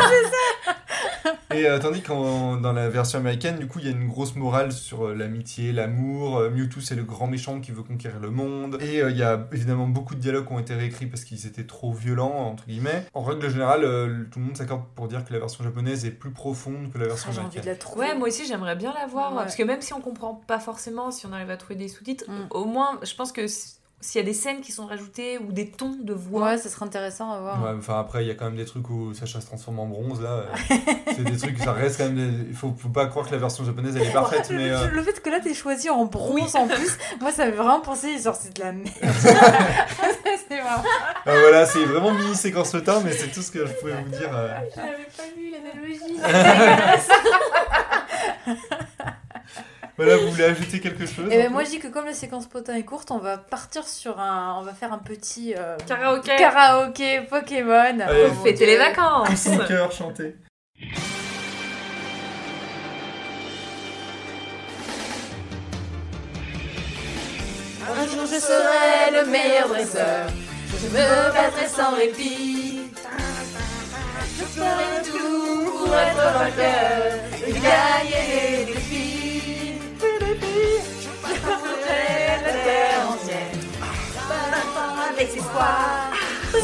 Et euh, tandis qu'en dans la version américaine, du coup, il y a une grosse morale sur euh, l'amitié, l'amour. Euh, Mewtwo, c'est le grand méchant qui veut conquérir le monde. Et euh, il y a évidemment beaucoup de dialogues qui ont été réécrits parce qu'ils étaient trop violents, entre guillemets. En règle générale, euh, tout le monde s'accorde pour dire que la version japonaise est plus profonde que la version Ah, j'ai envie américaine. de la trouver. Ouais, moi aussi j'aimerais bien la voir. Ouais. Parce que même si on comprend pas forcément, si on arrive à trouver des sous-titres, Mm. au moins je pense que s'il y a des scènes qui sont rajoutées ou des tons de voix. Ouais, ça serait intéressant à voir. Ouais, enfin après, il y a quand même des trucs où Sacha se transforme en bronze là. euh, c'est des trucs, ça reste quand même. des- Il faut, faut pas croire que la version japonaise elle est parfaite, le, mais. euh, le fait que là t'es choisi en bronze en plus, moi ça fait vraiment penser, genre c'est de la merde. euh, voilà, c'est vraiment mini séquence le temps, mais c'est tout ce que je pouvais vous dire. euh. J'avais pas vu l'analogie. Voilà, vous voulez ajouter quelque chose Et ben un moi je dis que comme la séquence potin est courte, on va partir sur un, on va faire un petit euh, Karaoké. karaoké Pokémon. Allez, mon Fêter les vacances. Tous en cœur, chanter. Un jour je serai le meilleur dresseur. Je me battrai sans répit. Je ferai tout pour être vainqueur. Et gagner les défis. Je parcourir la terre entière. Avec espoir. Le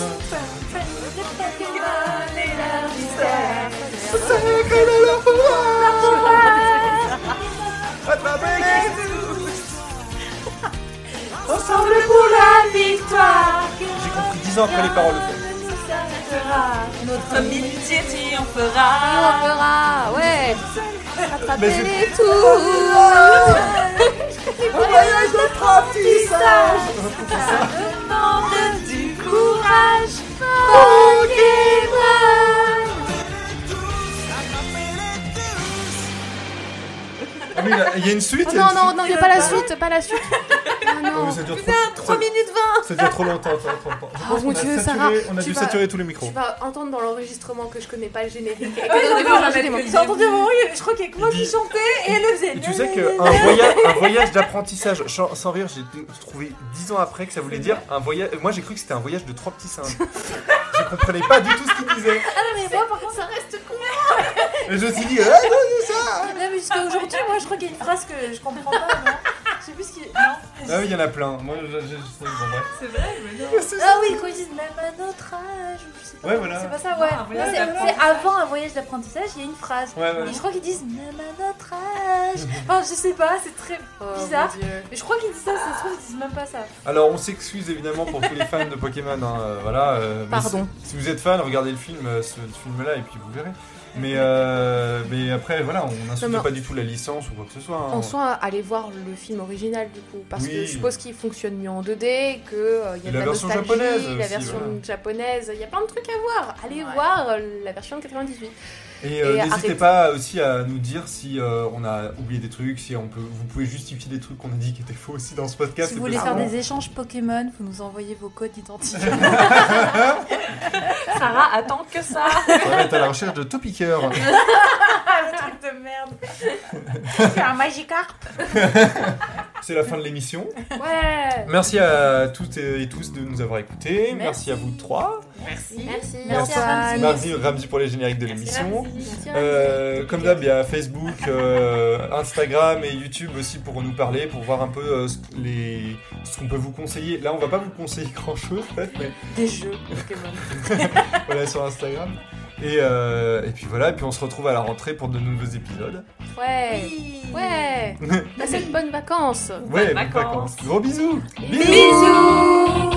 Pokémon et leur mystère. Secret Ensemble pour la victoire. J'ai compris 10 ans après les paroles. Notre amitié Et triomphera. on fera, ouais. C'est- les tours. Un voyage d'apprentissage Ça demande du courage. Ah oui, il y a une suite Oh non, non, non, il n'y a pas la suite, pas la suite. Non. dure trop, 3 ça- minutes 20 ça dure trop longtemps, ça dure trop longtemps. Je Oh mon dieu, saturé- Sarah, On a tu dû vas- saturer tous les micros. Tu vas entendre dans l'enregistrement que je connais pas le générique. J'ai entendu un moment, je crois qu'il y a que moi qui chantais et elle le faisait. Tu sais qu'un voyage, un voyage d'apprentissage, sans rire, j'ai trouvé 10 ans après que ça voulait dire un voyage. Moi j'ai cru que c'était un voyage de trois petits singes. je comprenais pas du tout ce qu'il disait. Ah non, mais moi par contre, ça reste con. Et je me suis dit, ah non, c'est ça Non, mais jusqu'à aujourd'hui, moi je crois qu'il y a une phrase que je comprends pas, non Je sais plus ce qu'il. Non. Ah oui, il y en a plein. Moi je, je, je sais, bon bref. C'est vrai, mais non. Ah oui, quand ils disent même à notre âge, ou je sais pas. Ouais, voilà. C'est pas ça, ouais. Ah, c'est- avant un voyage d'apprentissage, il y a une phrase. Ouais, ouais. Et je crois qu'ils disent même à notre âge. Enfin, je sais pas, c'est très bizarre. Mais je crois qu'ils disent ça, ça se trouve, ils disent même pas ça. Alors on s'excuse évidemment pour tous les fans de Pokémon. hein, euh, voilà. euh, mais Pardon. Si, si vous êtes fan, regardez le film, euh, ce, ce film-là et puis vous verrez. Mais, euh, mais après, voilà, on n'insulte pas du tout la licence ou quoi que ce soit. hein. En soi, allez voir le film original du coup, parce que je suppose qu'il fonctionne mieux en 2D, que euh, y a de la la, version nostalgie, japonaise la aussi, version voilà. japonaise, il y a plein de trucs à voir. Allez Ouais. voir euh, la version de 98. Et euh, Et n'hésitez pas aussi à nous dire si euh, on a oublié des trucs, si on peut, vous pouvez justifier des trucs qu'on a dit qui étaient faux aussi dans ce podcast. Si vous voulez faire des échanges Pokémon, vous nous envoyez vos codes d'identité. Sarah attend que ça. On va être à la recherche de Topiqueur. Le truc de merde. C'est un Magikarp. C'est la fin de l'émission. Ouais. Merci à toutes et tous de nous avoir écoutés. Merci, Merci. à vous trois. Merci. Merci. Merci Ramzi. Merci Ramzi pour les génériques de l'émission. Merci. Euh, comme d'hab, il y a Facebook, euh, Instagram et YouTube aussi pour nous parler, pour voir un peu euh, ce, les, ce qu'on peut vous conseiller. Là, on va pas vous conseiller grand chose, peut-être, mais Des jeux Pokémon. voilà sur Instagram. Et, euh, et puis voilà, et puis on se retrouve à la rentrée pour de nouveaux épisodes. Ouais. Ouais. Passez de bonnes vacances. Ouais, bonnes vacances. vacances. Gros bisous. Bisous.